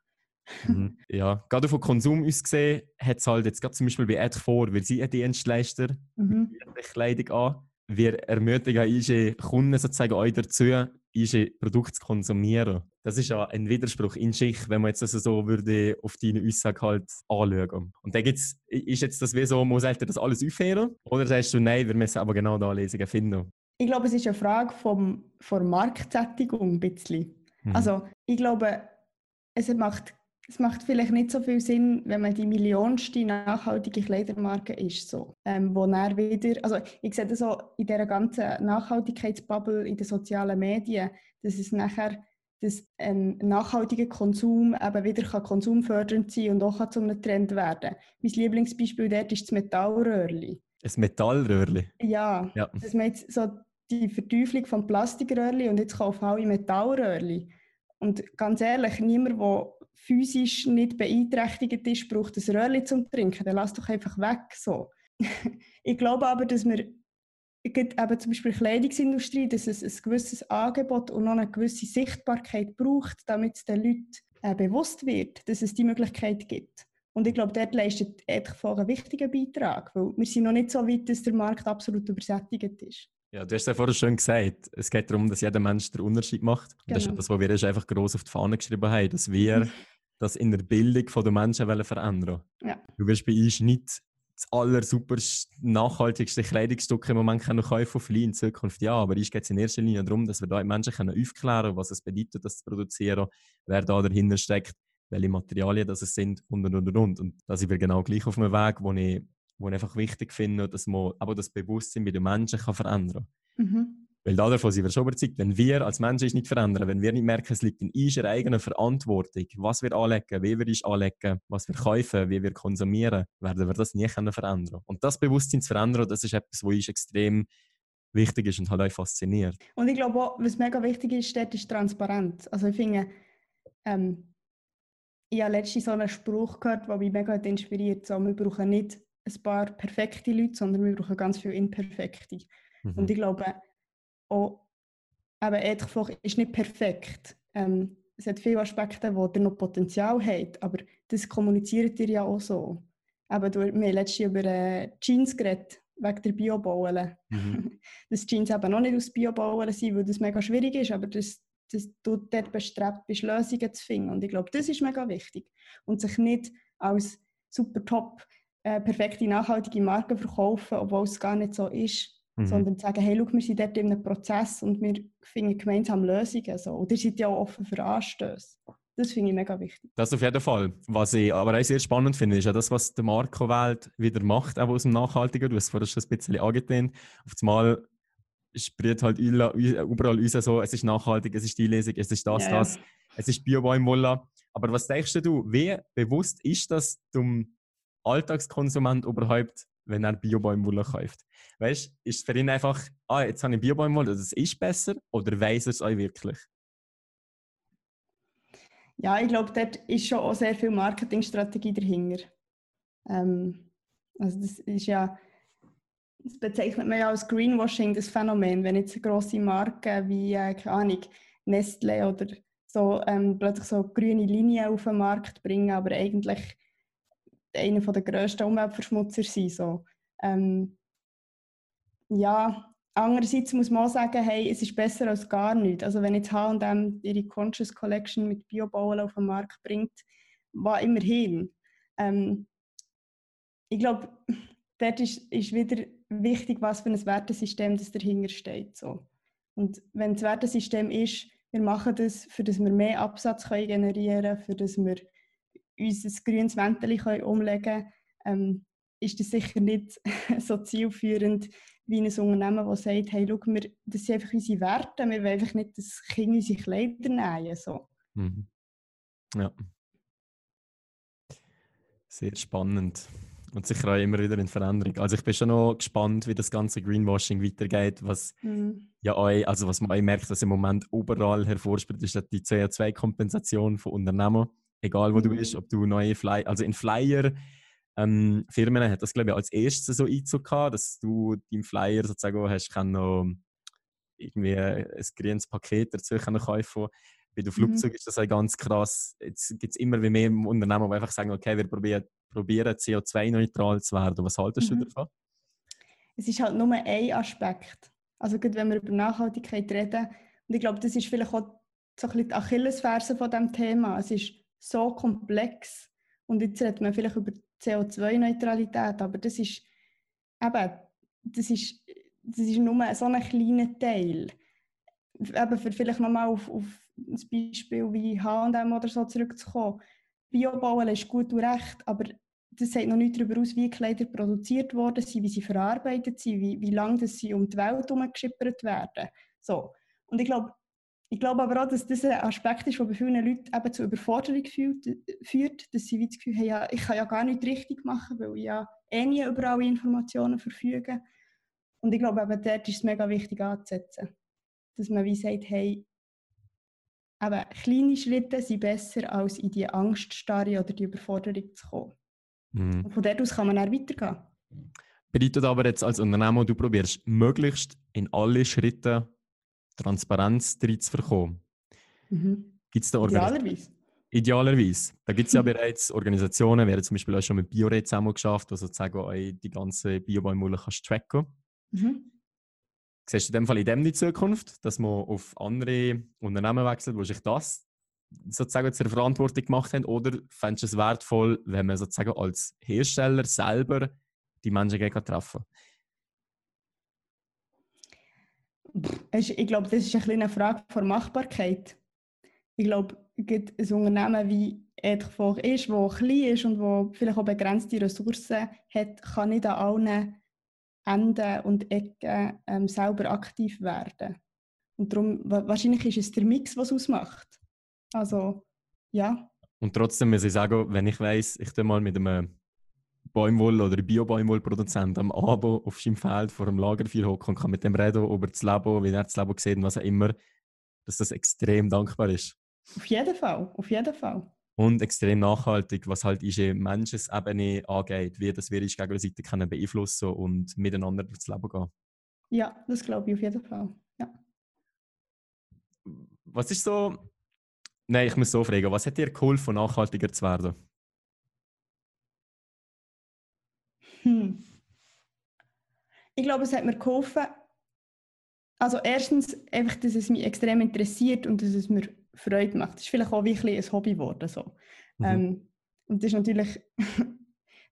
Mhm. Ja, gerade von Konsum aus gesehen, hat es halt jetzt gerade zum Beispiel bei Ed vor, wir sind ein Dienstleister, mhm. wir Kleidung an. Wir ermutigen unsere Kunden sozusagen euch dazu, unsere Produkte zu konsumieren. Das ist ja ein Widerspruch in sich, wenn man jetzt also so würde auf deine Aussage halt anschauen. Und da gibt's, ist jetzt das wie so, muss halt das alles aufhören? Oder sagst du, nein, wir müssen aber genau da Lesungen finden? Ich glaube, es ist eine Frage vom, von Marktsättigung ein bisschen. Mhm. Also, ich glaube, es macht es macht vielleicht nicht so viel Sinn, wenn man die millionste nachhaltige Kleidermarke ist, so, ähm, wo dann wieder, also ich sehe das so in dieser ganzen Nachhaltigkeitsbubble in den sozialen Medien, dass es nachher dass ein nachhaltiger Konsum eben wieder kann konsumfördernd sein und auch zu einem Trend werden. Mein Lieblingsbeispiel dort ist das Metallröhrli. Ein Metallröhrli? Ja, ja. dass man jetzt so die Verteuflung von Plastikröhrli und jetzt kaufen alle Metallröhrli. Und ganz ehrlich, niemand, der physisch nicht beeinträchtigt ist, braucht ein Röhrchen zum Trinken, dann lass doch einfach weg. So. ich glaube aber, dass wir eben zum Beispiel Kleidungsindustrie, dass es ein gewisses Angebot und noch eine gewisse Sichtbarkeit braucht, damit es den Leuten äh, bewusst wird, dass es die Möglichkeit gibt. Und ich glaube, dort leistet Ethikfrage einen wichtigen Beitrag, weil wir sind noch nicht so weit, dass der Markt absolut übersättigt ist. Ja, du hast ja vorher schon gesagt, es geht darum, dass jeder Mensch den Unterschied macht. Genau. Das ist genau. das, was wir einfach groß auf die Fahne geschrieben haben, dass wir das in der Bildung der Menschen verändern wollen. Ja. Du wirst bei uns nicht das aller super nachhaltigste Kleidungsstück im Moment können kaufen von in Zukunft. Ja, aber ich geht es in erster Linie darum, dass wir da Menschen können aufklären können, was es bedeutet, das zu produzieren, wer da dahinter steckt, welche Materialien das sind und und und und. Und da sind wir genau gleich auf einem Weg, wo ich, wo ich einfach wichtig finde, dass man aber das Bewusstsein bei den Menschen kann verändern kann. Mhm. Weil davon sind wir schon überzeugt, wenn wir als Menschen nicht verändern, wenn wir nicht merken, es liegt in unserer eigenen Verantwortung, was wir anlegen, wie wir es anlegen, was wir kaufen, wie wir konsumieren, werden wir das nie können verändern Und das Bewusstsein zu verändern, das ist etwas, was uns extrem wichtig ist und halt auch fasziniert. Und ich glaube auch, was mega wichtig ist, dort ist Transparenz. Also ich finde, ähm, ich habe letztens so einen Spruch gehört, der mich mega inspiriert. So, wir brauchen nicht ein paar perfekte Leute, sondern wir brauchen ganz viele imperfekte. Mhm. Und ich glaube, auch eben Ethikfach ist nicht perfekt. Ähm, es hat viele Aspekte, wo ihr noch Potenzial habt, aber das kommuniziert ihr ja auch so. Eben, du, wir haben letztens über äh, Jeans geredet, wegen der Biobauen. Mhm. dass Jeans eben noch nicht aus Biobauen sind, weil das mega schwierig ist, aber dass, dass du dort bestrebt bist, Lösungen zu finden. Und ich glaube, das ist mega wichtig. Und sich nicht als super top äh, perfekte, nachhaltige Marke verkaufen, obwohl es gar nicht so ist, Mhm. Sondern sagen, hey, schau, wir sind dort in einem Prozess und wir finden gemeinsam Lösungen. So. Und ihr seid ja auch offen für Anstöße. Das finde ich mega wichtig. Das auf jeden Fall. Was ich aber auch sehr spannend finde, ist ja das, was der Marco Welt wieder macht, auch aus dem Nachhaltigen. Du hast vorhin schon ein bisschen angetönt. Auf einmal spricht halt überall uns so, es ist nachhaltig, es ist die Lesung, es ist das, ja, das, es ist Bio-Baumwolle. Aber was denkst du, wie bewusst ist das dem Alltagskonsument überhaupt, wenn er Biobäumwolle kauft. Weißt du, ist es für ihn einfach, ah, jetzt habe ich Biobäumwolle, das ist besser, oder weiß er es euch wirklich? Ja, ich glaube, dort ist schon auch sehr viel Marketingstrategie dahinter. Ähm, also das ist ja, das bezeichnet man ja als Greenwashing, das Phänomen, wenn jetzt grosse Marken wie, äh, keine Ahnung, Nestle oder so ähm, plötzlich so grüne Linien auf den Markt bringen, aber eigentlich einer der grössten Umweltverschmutzer sein. So. Ähm, ja, andererseits muss man auch sagen, hey, es ist besser als gar nichts. Also wenn jetzt H&M ihre Conscious Collection mit Biobauen auf den Markt bringt, war immerhin. Ähm, ich glaube, dort ist, ist wieder wichtig, was für ein Wertesystem das dahinter steht. So. Und wenn das Wertesystem ist, wir machen das, für das wir mehr Absatz können generieren können, für das wir unser grünes Mäntel umlegen können, ähm, ist das sicher nicht so zielführend wie ein Unternehmen, das sagt, hey, schau, wir, das sind einfach unsere Werte, wir wollen einfach nicht das Kind unsere Kleider nähen. So. Mhm. Ja. Sehr spannend. Und sicher auch immer wieder in Veränderung. Also ich bin schon noch gespannt, wie das ganze Greenwashing weitergeht, was mhm. ja euch, also was man euch merkt, dass im Moment überall hervorspielt, ist die CO2-Kompensation von Unternehmen egal wo mhm. du bist, ob du neue Flyer, also in Flyer, ähm, Firmen hat das glaube ich als erstes so Einzug gehabt, dass du deinem Flyer sozusagen hast, kann noch irgendwie ein grünes Paket dazu können kaufen bei den Flugzeugen mhm. ist das halt ganz krass. Jetzt gibt es immer mehr Unternehmen, die einfach sagen, okay, wir probieren, probieren CO2-neutral zu werden. Was haltest mhm. du davon? Es ist halt nur ein Aspekt. Also gerade wenn wir über Nachhaltigkeit reden, und ich glaube, das ist vielleicht auch so ein bisschen die Achillesferse von diesem Thema. Es ist so komplex. Und jetzt redet man vielleicht über CO2-Neutralität, aber das ist eben, das ist, das ist nur so ein kleiner Teil. Eben für vielleicht nochmal auf, auf ein Beispiel wie H&M oder so zurückzukommen. Biobauen ist gut und recht, aber das sagt noch nicht darüber aus, wie Kleider produziert worden sind, wie sie verarbeitet sind, wie, wie lange sie um die Welt herumgeschippert werden. So. Und ich glaube, ich glaube aber auch, dass das ein Aspekt ist, der bei vielen Leuten eben zu Überforderung führt, dass sie das Gefühl haben, ja, ich kann ja gar nicht richtig machen, weil ich ja eh nie über alle Informationen verfüge. Und ich glaube, eben dort ist es mega wichtig anzusetzen. Dass man wie sagt, hey, eben, kleine Schritte sind besser, als in die Angststarre oder die Überforderung zu kommen. Mhm. Und von dort aus kann man dann weitergehen. Bedeutet aber jetzt als Unternehmer, du probierst möglichst in alle Schritte Transparenz drin zu bekommen. Mhm. Gibt's da Idealerweise. Idealerweise. Da gibt es ja bereits Organisationen, wir haben zum Beispiel auch schon mit Biored zusammen geschafft, die sozusagen auch die ganze Biobaumwolle kannst tracken. Mhm. Siehst du in dem Fall in dem die Zukunft, dass man auf andere Unternehmen wechselt, die sich das sozusagen zur Verantwortung gemacht haben? Oder fändest du es wertvoll, wenn man sozusagen als Hersteller selber die Menschen treffen Ich glaube, das ist eine Frage der Machbarkeit. Ich glaube, ein Unternehmen wie Edgefoch ist, das klein ist und das vielleicht auch begrenzte Ressourcen hat, kann nicht an allen Enden und Ecken ähm, selber aktiv werden. Und darum, wahrscheinlich ist es der Mix, was ausmacht. Also, ja. Und trotzdem muss ich sagen, wenn ich weiss, ich mal mit einem Baumwoll- oder Bio-Baumwollproduzent am Abend auf seinem Feld vor dem Lagerfeuer hocken und kann mit dem reden über das Leben, wie er das Leben sieht und was auch immer, dass das extrem dankbar ist. Auf jeden Fall, auf jeden Fall. Und extrem nachhaltig, was halt unsere Menschensebene angeht, wie das wir uns gegenseitig können beeinflussen und miteinander durchs Leben gehen. Ja, das glaube ich auf jeden Fall. Ja. Was ist so. Nein, ich muss so fragen, was hat dir geholfen, nachhaltiger zu werden? Hm. Ich glaube, es hat mir geholfen. Also erstens einfach, dass es mich extrem interessiert und dass es mir Freude macht. Das ist vielleicht auch wirklich ein Hobby geworden. So. Mhm. Ähm, und das ist natürlich, das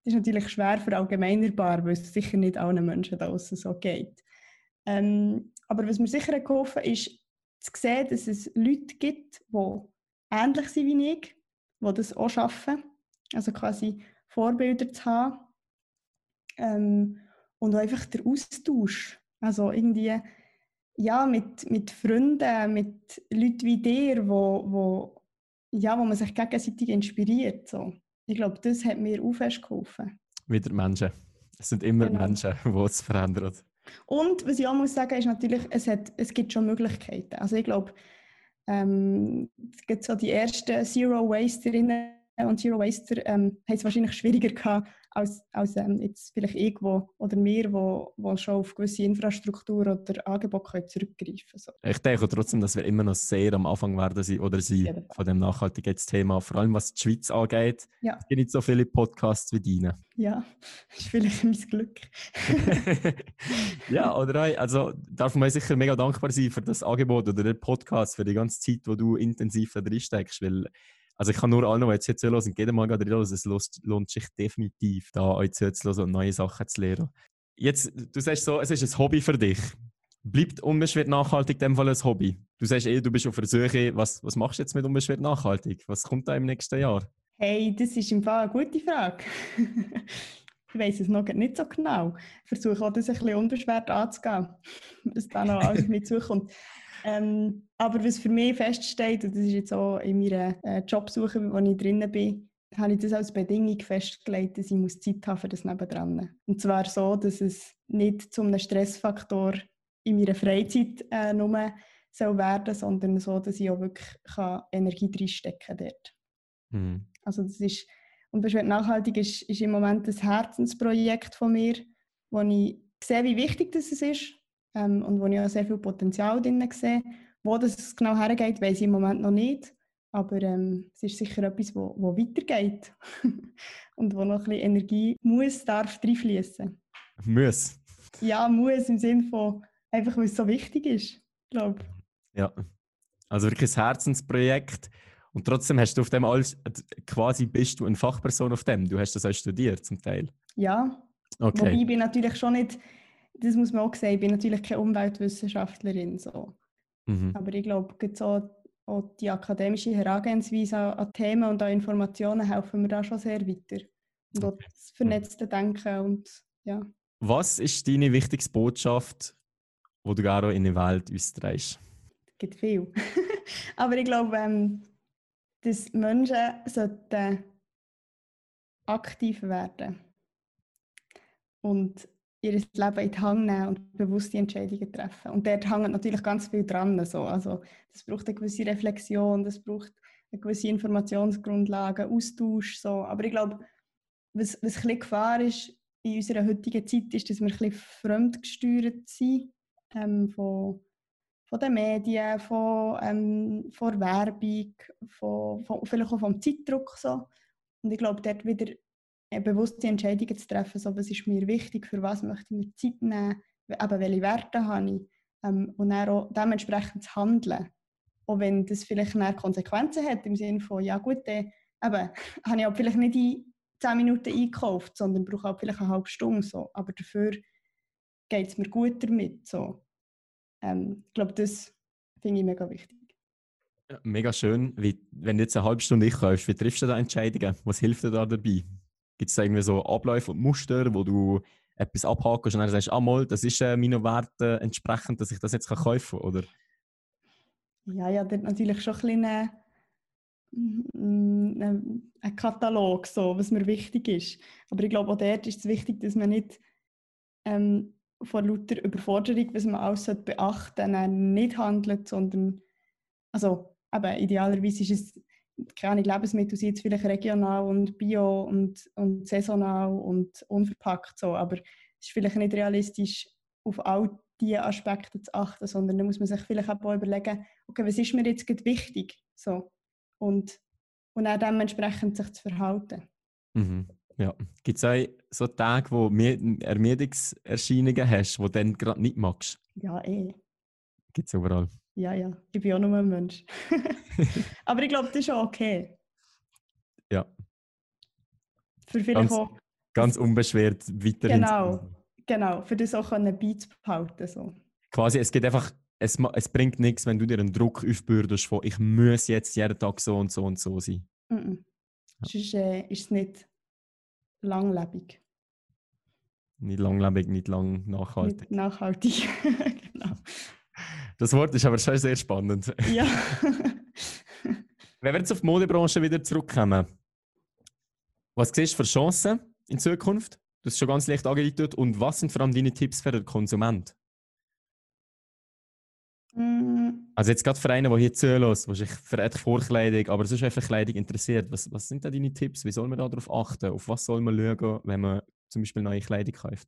ist natürlich schwer verallgemeinerbar, weil es sicher nicht allen Menschen da draußen so geht. Ähm, aber was mir sicher geholfen ist zu sehen, dass es Leute gibt, die ähnlich sind wie ich, die das auch schaffen. Also quasi Vorbilder zu haben ähm, und einfach der Austausch. Also irgendwie, ja, mit, mit Freunden, mit Leuten wie dir, wo, wo, ja, wo man sich gegenseitig inspiriert. So. Ich glaube, das hat mir auch fest geholfen. Wieder Menschen. Es sind immer genau. Menschen, die es verändern. Und was ich auch muss sagen, ist natürlich, es, hat, es gibt schon Möglichkeiten. Also ich glaube, ähm, es gibt so die ersten Zero Wasterinnen und Zero Waster ähm, haben es wahrscheinlich schwieriger gehabt, als, als ähm, jetzt vielleicht irgendwo oder wir, wo, wo schon auf gewisse Infrastruktur oder Angebote können zurückgreifen so. Ich denke trotzdem, dass wir immer noch sehr am Anfang werden sein oder sein von dem Nachhaltigkeitsthema, vor allem was die Schweiz angeht. Ja. Es gibt nicht so viele Podcasts wie deine. Ja, das ist vielleicht mein Glück. ja, oder also darf man sicher mega dankbar sein für das Angebot oder den Podcast, für die ganze Zeit, wo du intensiv da drin steckst, weil also ich kann nur allen, die jetzt hier zuhören, und jedem mal reinhören, es lohnt sich definitiv, da euch zuzuhören und neue Sachen zu lernen. Jetzt, du sagst so, es ist ein Hobby für dich. Bleibt unbeschwert nachhaltig in dem Fall ein Hobby? Du sagst eh, du bist auf der Suche. Was, was machst du jetzt mit unbeschwert nachhaltig? Was kommt da im nächsten Jahr? Hey, das ist im Fall eine gute Frage. ich weiß es noch nicht so genau. Ich versuche auch, das ein bisschen unbeschwert anzugehen, was da noch alles mit zukommt. Ähm, aber was für mich feststeht, und das ist jetzt auch in meiner äh, Jobsuche, wo ich drinnen bin, habe ich das als Bedingung festgelegt, dass ich muss Zeit haben für das Nebendran. Und zwar so, dass es nicht zu einem Stressfaktor in meiner Freizeit äh, nur soll werden, sondern so, dass ich auch wirklich kann Energie reinstecken kann dort. Mhm. Also das ist, und Beschwert nachhaltig ist, ist im Moment ein Herzensprojekt von mir, wo ich sehe, wie wichtig das ist ähm, und wo ich auch sehr viel Potenzial drin sehe. Wo das genau hergeht, weiß ich im Moment noch nicht. Aber ähm, es ist sicher etwas, wo, wo weitergeht und wo noch ein bisschen Energie muss, darf reinfließen. Muss? Ja, muss im Sinne von einfach, weil es so wichtig ist, glaube Ja, also wirklich ein Herzensprojekt. Und trotzdem hast du auf dem alles, quasi bist du eine Fachperson auf dem. Du hast das auch studiert zum Teil. Ja. Okay. Wobei ich bin natürlich schon nicht das muss man auch sehen, ich bin natürlich keine Umweltwissenschaftlerin. So. Mhm. Aber ich glaube, so auch die akademische Herangehensweise an, Themen und an Informationen helfen mir da schon sehr weiter. Und auch das vernetzte Denken und ja. Was ist deine wichtigste Botschaft, die du gerne in die Welt austrägst? Es gibt viel. Aber ich glaube, ähm, dass Menschen sollten aktiv werden und ihr Leben in die Hand nehmen und bewusste Entscheidungen treffen. Und dort hängt natürlich ganz viel dran. So. Also, das braucht eine gewisse Reflexion, das braucht eine gewisse Informationsgrundlage, Austausch. So. Aber ich glaube, was, was ein bisschen Gefahr ist in unserer heutigen Zeit, ist, dass wir ein bisschen fremdgesteuert sind ähm, von, von den Medien, von, ähm, von Werbung, von, von, vielleicht auch vom Zeitdruck. So. Und ich glaube, dort wieder bewusste Entscheidungen zu treffen, so was ist mir wichtig, für was möchte ich mir Zeit nehmen, eben welche Werte habe ich ähm, und dann auch dementsprechend zu handeln. Auch wenn das vielleicht mehr Konsequenzen hat, im Sinne von, ja gut, dann eben, habe ich auch vielleicht nicht die 10 Minuten einkauft, sondern brauche auch vielleicht eine halbe Stunde. So. Aber dafür geht es mir gut damit. So. Ähm, ich glaube, das finde ich mega wichtig. Ja, mega schön. Wie, wenn du jetzt eine halbe Stunde einkaufst, wie triffst du da Entscheidungen? Was hilft dir da dabei? Gibt es irgendwie so Abläufe und Muster, wo du etwas abhakst und dann sagst, ah mal, das ist äh, meinen Werten entsprechend, dass ich das jetzt kann kaufen kann, oder? Ja, ja, dort natürlich schon ein bisschen ein, ein Katalog, so, was mir wichtig ist. Aber ich glaube, auch dort ist es wichtig, dass man nicht ähm, vor lauter Überforderung, was man alles beachten sollte, nicht handelt, sondern also eben, idealerweise ist es keine Lebensmittel sind jetzt vielleicht regional und bio und, und saisonal und unverpackt so, aber es ist vielleicht nicht realistisch, auf all diese Aspekte zu achten, sondern da muss man sich vielleicht auch überlegen, okay, was ist mir jetzt wichtig so und, und auch dementsprechend sich zu verhalten. Mhm. Ja. Gibt es auch so Tage, wo du Ermüdungserscheinungen hast, die du dann gerade nicht magst? Ja, eh. Gibt es überall. Ja, ja. Ich bin auch nur ein Mensch. Aber ich glaube, das ist auch okay. Ja. Für vielleicht ganz, auch. Ganz unbeschwert weiterhin. Genau, genau. Für das auch beizubehalten. So. Quasi, es geht einfach, es, es bringt nichts, wenn du dir einen Druck aufbürdest von, ich muss jetzt jeden Tag so und so und so sein. Mm -mm. Ja. Sonst äh, ist es nicht langlebig. Nicht langlebig, nicht lang nachhaltig. Nicht nachhaltig, genau. Das Wort ist aber schon sehr spannend. Ja. Wenn wir jetzt auf die Modebranche wieder zurückkommen, was siehst du für Chancen in Zukunft? Du hast schon ganz leicht angedeutet. Und was sind vor allem deine Tipps für den Konsument? Mm. Also jetzt gerade für einen, der hier zuhört, der sich für Vorkleidung, aber sonst einfach Kleidung interessiert, was, was sind da deine Tipps? Wie soll man darauf achten? Auf was soll man schauen, wenn man zum Beispiel neue Kleidung kauft?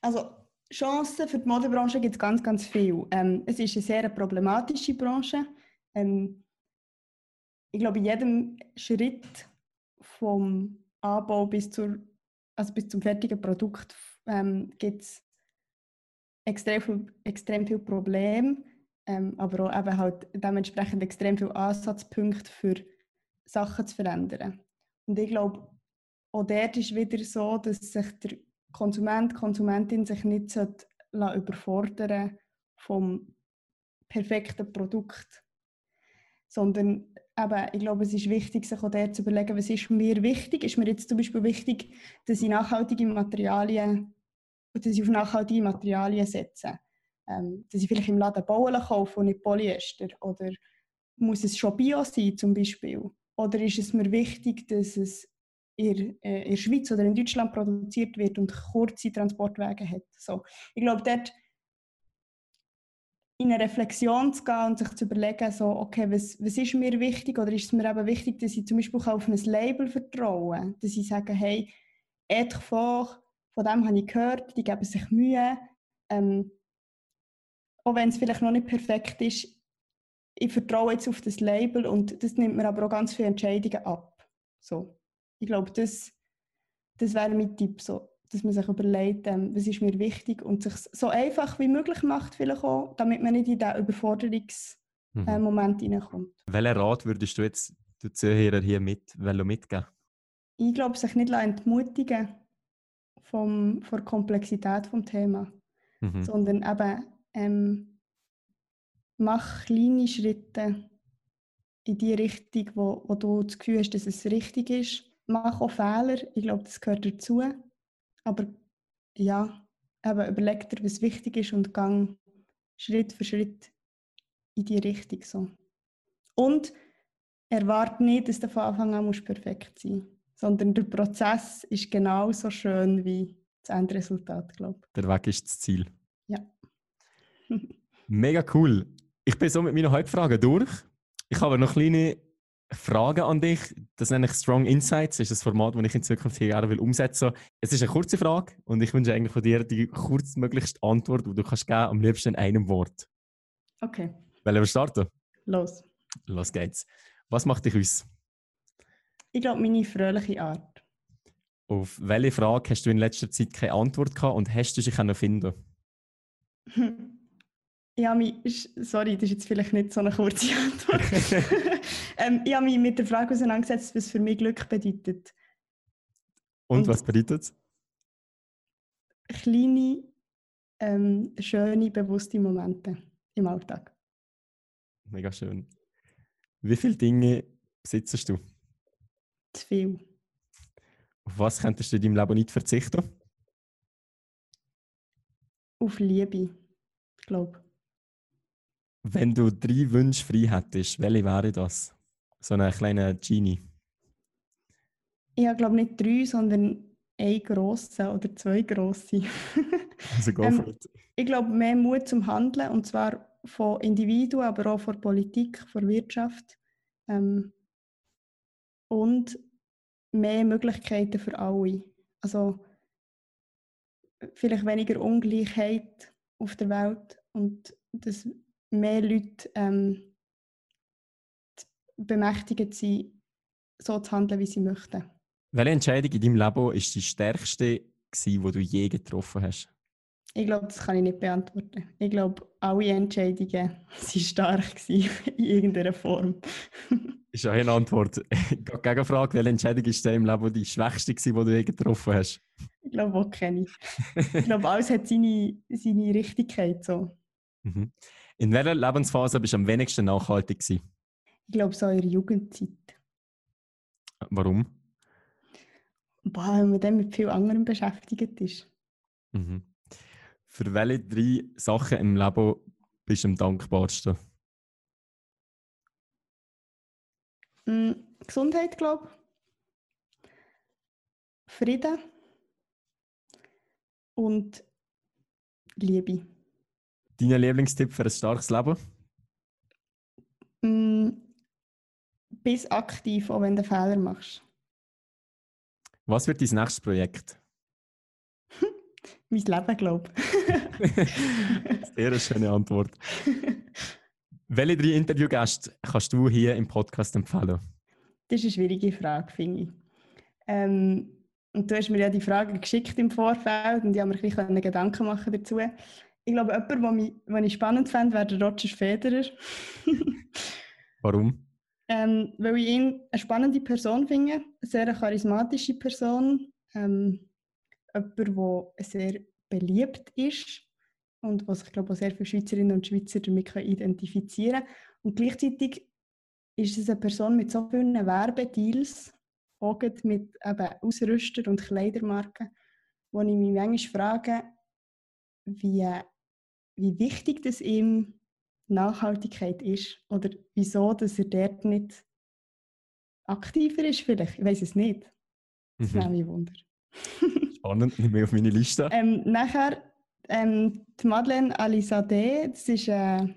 Also Chancen für die Modebranche gibt es ganz, ganz viel. Ähm, es ist eine sehr problematische Branche. Ähm, ich glaube, in jedem Schritt vom Anbau bis, zur, also bis zum fertigen Produkt ähm, gibt es extrem viel, extrem viel Probleme, ähm, aber auch eben halt dementsprechend extrem viele Ansatzpunkte für Sachen zu verändern. Und ich glaube, auch dort ist wieder so, dass sich der Konsument, Konsumentin sich nicht überfordern vom perfekten Produkt. Sondern eben, ich glaube, es ist wichtig, sich auch dort zu überlegen, was ist mir wichtig. Ist mir jetzt zum Beispiel wichtig, dass ich nachhaltige Materialien, dass ich auf nachhaltige Materialien setze. Ähm, dass ich vielleicht im Laden Bauen kaufe und nicht Polyester. Oder muss es schon Bio sein zum Beispiel? Oder ist es mir wichtig, dass es in, äh, in der Schweiz oder in Deutschland produziert wird und kurze Transportwege hat. So. Ich glaube, dort in eine Reflexion zu gehen und sich zu überlegen, so, okay, was, was ist mir wichtig oder ist es mir eben wichtig, dass ich zum Beispiel auf ein Label vertraue, dass ich sage, hey, Etrefort, von dem habe ich gehört, die geben sich Mühe, ähm, auch wenn es vielleicht noch nicht perfekt ist, ich vertraue jetzt auf das Label und das nimmt mir aber auch ganz viele Entscheidungen ab. So ich glaube, das, das wäre mein Tipp, so, dass man sich überlegt, ähm, was ist mir wichtig und sich so einfach wie möglich macht, vielleicht auch, damit man nicht in diesen Überforderungsmoment mhm. hineinkommt. Welchen Rat würdest du jetzt den Zuhörern hier mit, mitgeben? Ich glaube, sich nicht entmutigen vom, von der Komplexität des Themas, mhm. sondern eben ähm, mach kleine Schritte in die Richtung, wo, wo du das Gefühl hast, dass es richtig ist mache auch Fehler, ich glaube, das gehört dazu. Aber ja, eben überleg dir, was wichtig ist und gang Schritt für Schritt in die Richtung. So. Und erwarte nicht, dass du von Anfang an musst perfekt sein musst, sondern der Prozess ist genauso schön wie das Endresultat, glaube ich. Der Weg ist das Ziel. Ja. Mega cool. Ich bin so mit meinen Hauptfragen durch. Ich habe noch kleine Fragen an dich. Das nenne ich Strong Insights. Das ist das Format, das ich in Zukunft hier gerne will umsetzen will. Es ist eine kurze Frage und ich wünsche eigentlich von dir die kurzmöglichste Antwort, die du kannst geben am liebsten in einem Wort. Okay. Wollen wir starten? Los. Los geht's. Was macht dich aus? Ich glaube, meine fröhliche Art. Auf welche Frage hast du in letzter Zeit keine Antwort gehabt und hast du noch finden? Ja, mich, sorry, das ist jetzt vielleicht nicht so eine kurze Antwort. ähm, ich habe mich mit der Frage auseinandergesetzt, was für mich Glück bedeutet. Und, Und- was bedeutet es? Kleine, ähm, schöne, bewusste Momente im Alltag. Mega schön. Wie viele Dinge besitzt du? Zu viel. Auf was könntest du in deinem Leben nicht verzichten? Auf Liebe, ich glaube. Wenn du drei Wünsche frei hättest, welche wären das? So eine kleine Genie. Ich habe, glaube nicht drei, sondern ein grosse oder zwei grosse. Also go Ähm, ich glaube, mehr Mut zum Handeln, und zwar von Individuen, aber auch von Politik, von Wirtschaft. Ähm, und mehr Möglichkeiten für alle. Also vielleicht weniger Ungleichheit auf der Welt und dass mehr Leute ähm, bemächtigt sind, so zu handeln, wie sie möchten. Welche Entscheidung in deinem Leben war die stärkste, gewesen, die du je getroffen hast? Ich glaube, das kann ich nicht beantworten. Ich glaube, alle Entscheidungen waren stark gewesen, in irgendeiner Form. Ist ja eine Antwort. Gegenfrage, welche Entscheidung ist in deinem Leben die schwächste, gewesen, die du je getroffen hast? ich glaube, auch keine. Ich glaube, alles hat seine, seine Richtigkeit. So. Mhm. In welcher Lebensphase bist du am wenigsten nachhaltig gewesen? Ich glaube, so in der Jugendzeit. Warum? Wenn man dann mit viel anderem beschäftigt ist. Mhm. Für welche drei Sachen im Leben bist du am dankbarsten? Mm, Gesundheit, glaube ich. Frieden. Und Liebe. Dein Lieblingstipp für ein starkes Leben? Mm, Bist aktiv, auch wenn du Fehler machst. Was wird dein nächstes Projekt? Mein Leben, glaube ich. Sehr eine schöne Antwort. Welche drei Interviewgäste kannst du hier im Podcast empfehlen? Das ist eine schwierige Frage, finde ich. Ähm, und du hast mir ja die Frage geschickt im Vorfeld und ich habe mir ein bisschen Gedanken machen dazu. Ich glaube, jemand, den mich, den ich spannend fände, wäre der Roger Federer. Warum? ähm, weil ich ihn eine spannende Person finde, eine sehr charismatische Person. Ähm, jemand, der sehr beliebt ist und was ich glaube auch sehr viele Schweizerinnen und Schweizer damit identifizieren können. Und gleichzeitig ist es eine Person mit so vielen Werbedeals, auch mit eben Ausrüster und Kleidermarken, wo ich mich manchmal frage, wie, wie wichtig das ihm Nachhaltigkeit ist oder wieso dass er dort nicht aktiver ist vielleicht. Ich weiß es nicht. Das wäre Mhm. mich Wunder. Spannend, nicht mehr auf meine Liste. Ähm, nachher ähm, die Madeleine Alizadeh, das ist eine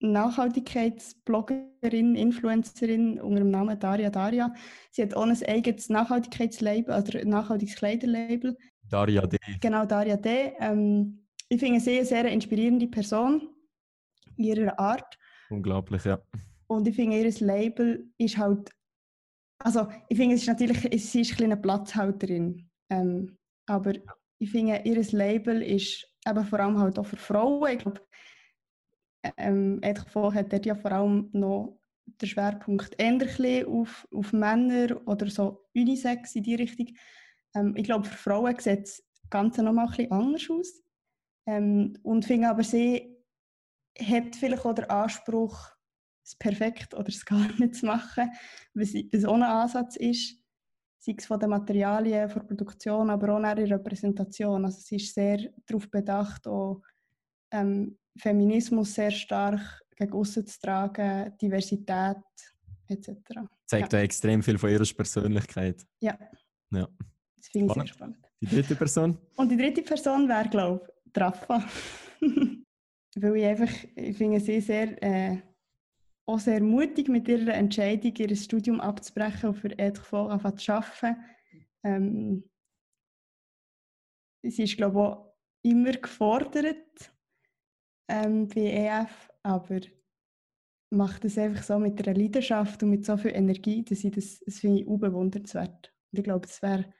Nachhaltigkeitsbloggerin, Influencerin unter dem Namen Daria Daria. Sie hat auch ein eigenes Nachhaltigkeitslabel, oder nachhaltiges Kleiderlabel. Daria D. Genau, Daria D. Ähm, ich finde sie eine sehr inspirierende Person in ihrer Art. Unglaublich, ja. Und ich finde, ihr Label ist halt. Also, ich finde, es ist natürlich, sie ist ein bisschen eine Platzhalterin. Ähm, aber ich finde, ihr Label ist eben vor allem halt auch für Frauen. Ich glaube, ähm, Vogt hat dort ja vor allem noch den Schwerpunkt bisschen auf, auf Männer oder so Unisex in die Richtung. Ähm, ich glaube, für Frauen sieht das Ganze noch mal ein bisschen anders aus. Ähm, und finde aber, sie hat vielleicht auch den Anspruch, es perfekt oder es gar nicht zu machen, was was auch ein Ansatz ist, sei es von den Materialien, von der Produktion, aber auch in der Repräsentation. Also sie ist sehr darauf bedacht, auch ähm, Feminismus sehr stark gegen aussen zu tragen, Diversität etc. Zeigt ja. extrem viel von ihrer Persönlichkeit. Ja. Ja. Das finde ich sehr Spannend. spannend. Die dritte Person? Und die dritte Person wäre, glaube Rafa. Weil ich einfach, ich finde sie sehr, äh, auch sehr mutig mit ihrer Entscheidung, ihr Studium abzubrechen und für anfangen zu arbeiten. Ähm, sie ist, glaube ich, auch immer gefordert ähm, bei EF, aber macht es einfach so mit einer Leidenschaft und mit so viel Energie, dass ich das, das finde ich unbewundernswert. Und ich glaube, es wäre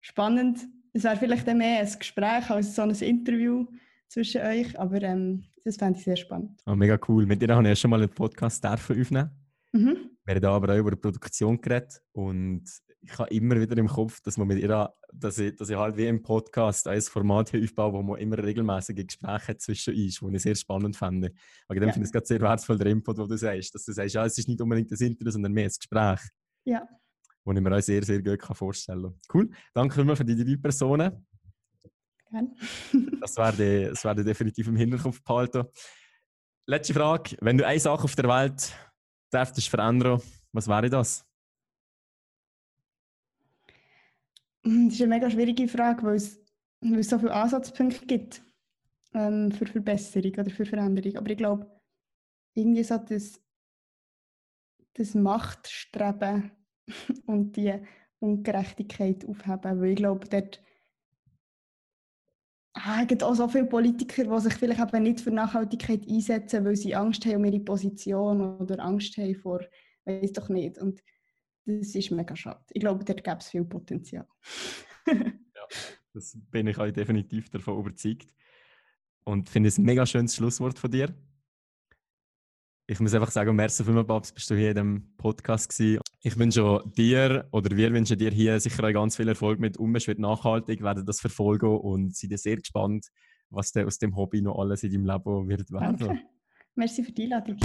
spannend. Es wäre vielleicht dann mehr ein Gespräch als so ein Interview zwischen euch, aber ähm, das fände ich sehr spannend. Oh, mega cool. Mit dir habe ich ja schon mal einen Podcast aufnehmen. Mhm. Wir haben da aber auch über die Produktion geredet und ich habe immer wieder im Kopf, dass, man mit ihr, dass, ich, dass ich halt wie im Podcast ein Format aufbaue, wo man immer regelmäßige Gespräche zwischen uns, die ich sehr spannend finde. Aber ja. finde ich es gerade sehr wertvoll, der Input, den du sagst, dass du sagst, ja, es ist nicht unbedingt das Interview, sondern mehr das Gespräch. Ja. Was ich mir auch sehr, sehr gut vorstellen kann. Cool. Danke immer für die drei Personen. Gerne. das werde das werde definitiv im Hinterkopf behalten. Letzte Frage. Wenn du eine Sache auf der Welt dürftest verändern, was wäre das? Hm, das ist eine mega schwierige Frage, weil es, weil es so viele Ansatzpunkte gibt ähm, für Verbesserung oder für Veränderung. Aber ich glaube, irgendwie so das, das Machtstreben und die Ungerechtigkeit aufheben. Weil ich glaube, dort ah, gibt auch so viele Politiker, die sich vielleicht eben nicht für Nachhaltigkeit einsetzen, weil sie Angst haben um ihre Position oder Angst haben vor, weiß doch nicht. Und das ist mega schade. Ich glaube, dort gäbe es viel Potenzial. ja, das bin ich euch definitiv davon überzeugt. Und finde es ein mega schönes Schlusswort von dir. Ich muss einfach sagen, merci vielmals, Babs, bist du hier in dem Podcast gewesen. Ich wünsche dir oder wir wünschen dir hier sicher ganz viel Erfolg mit Unbeschwert nachhaltig, werden das verfolgen und sind sehr gespannt, was aus dem Hobby noch alles in deinem Leben wird werden. Danke. Merci für die Einladung.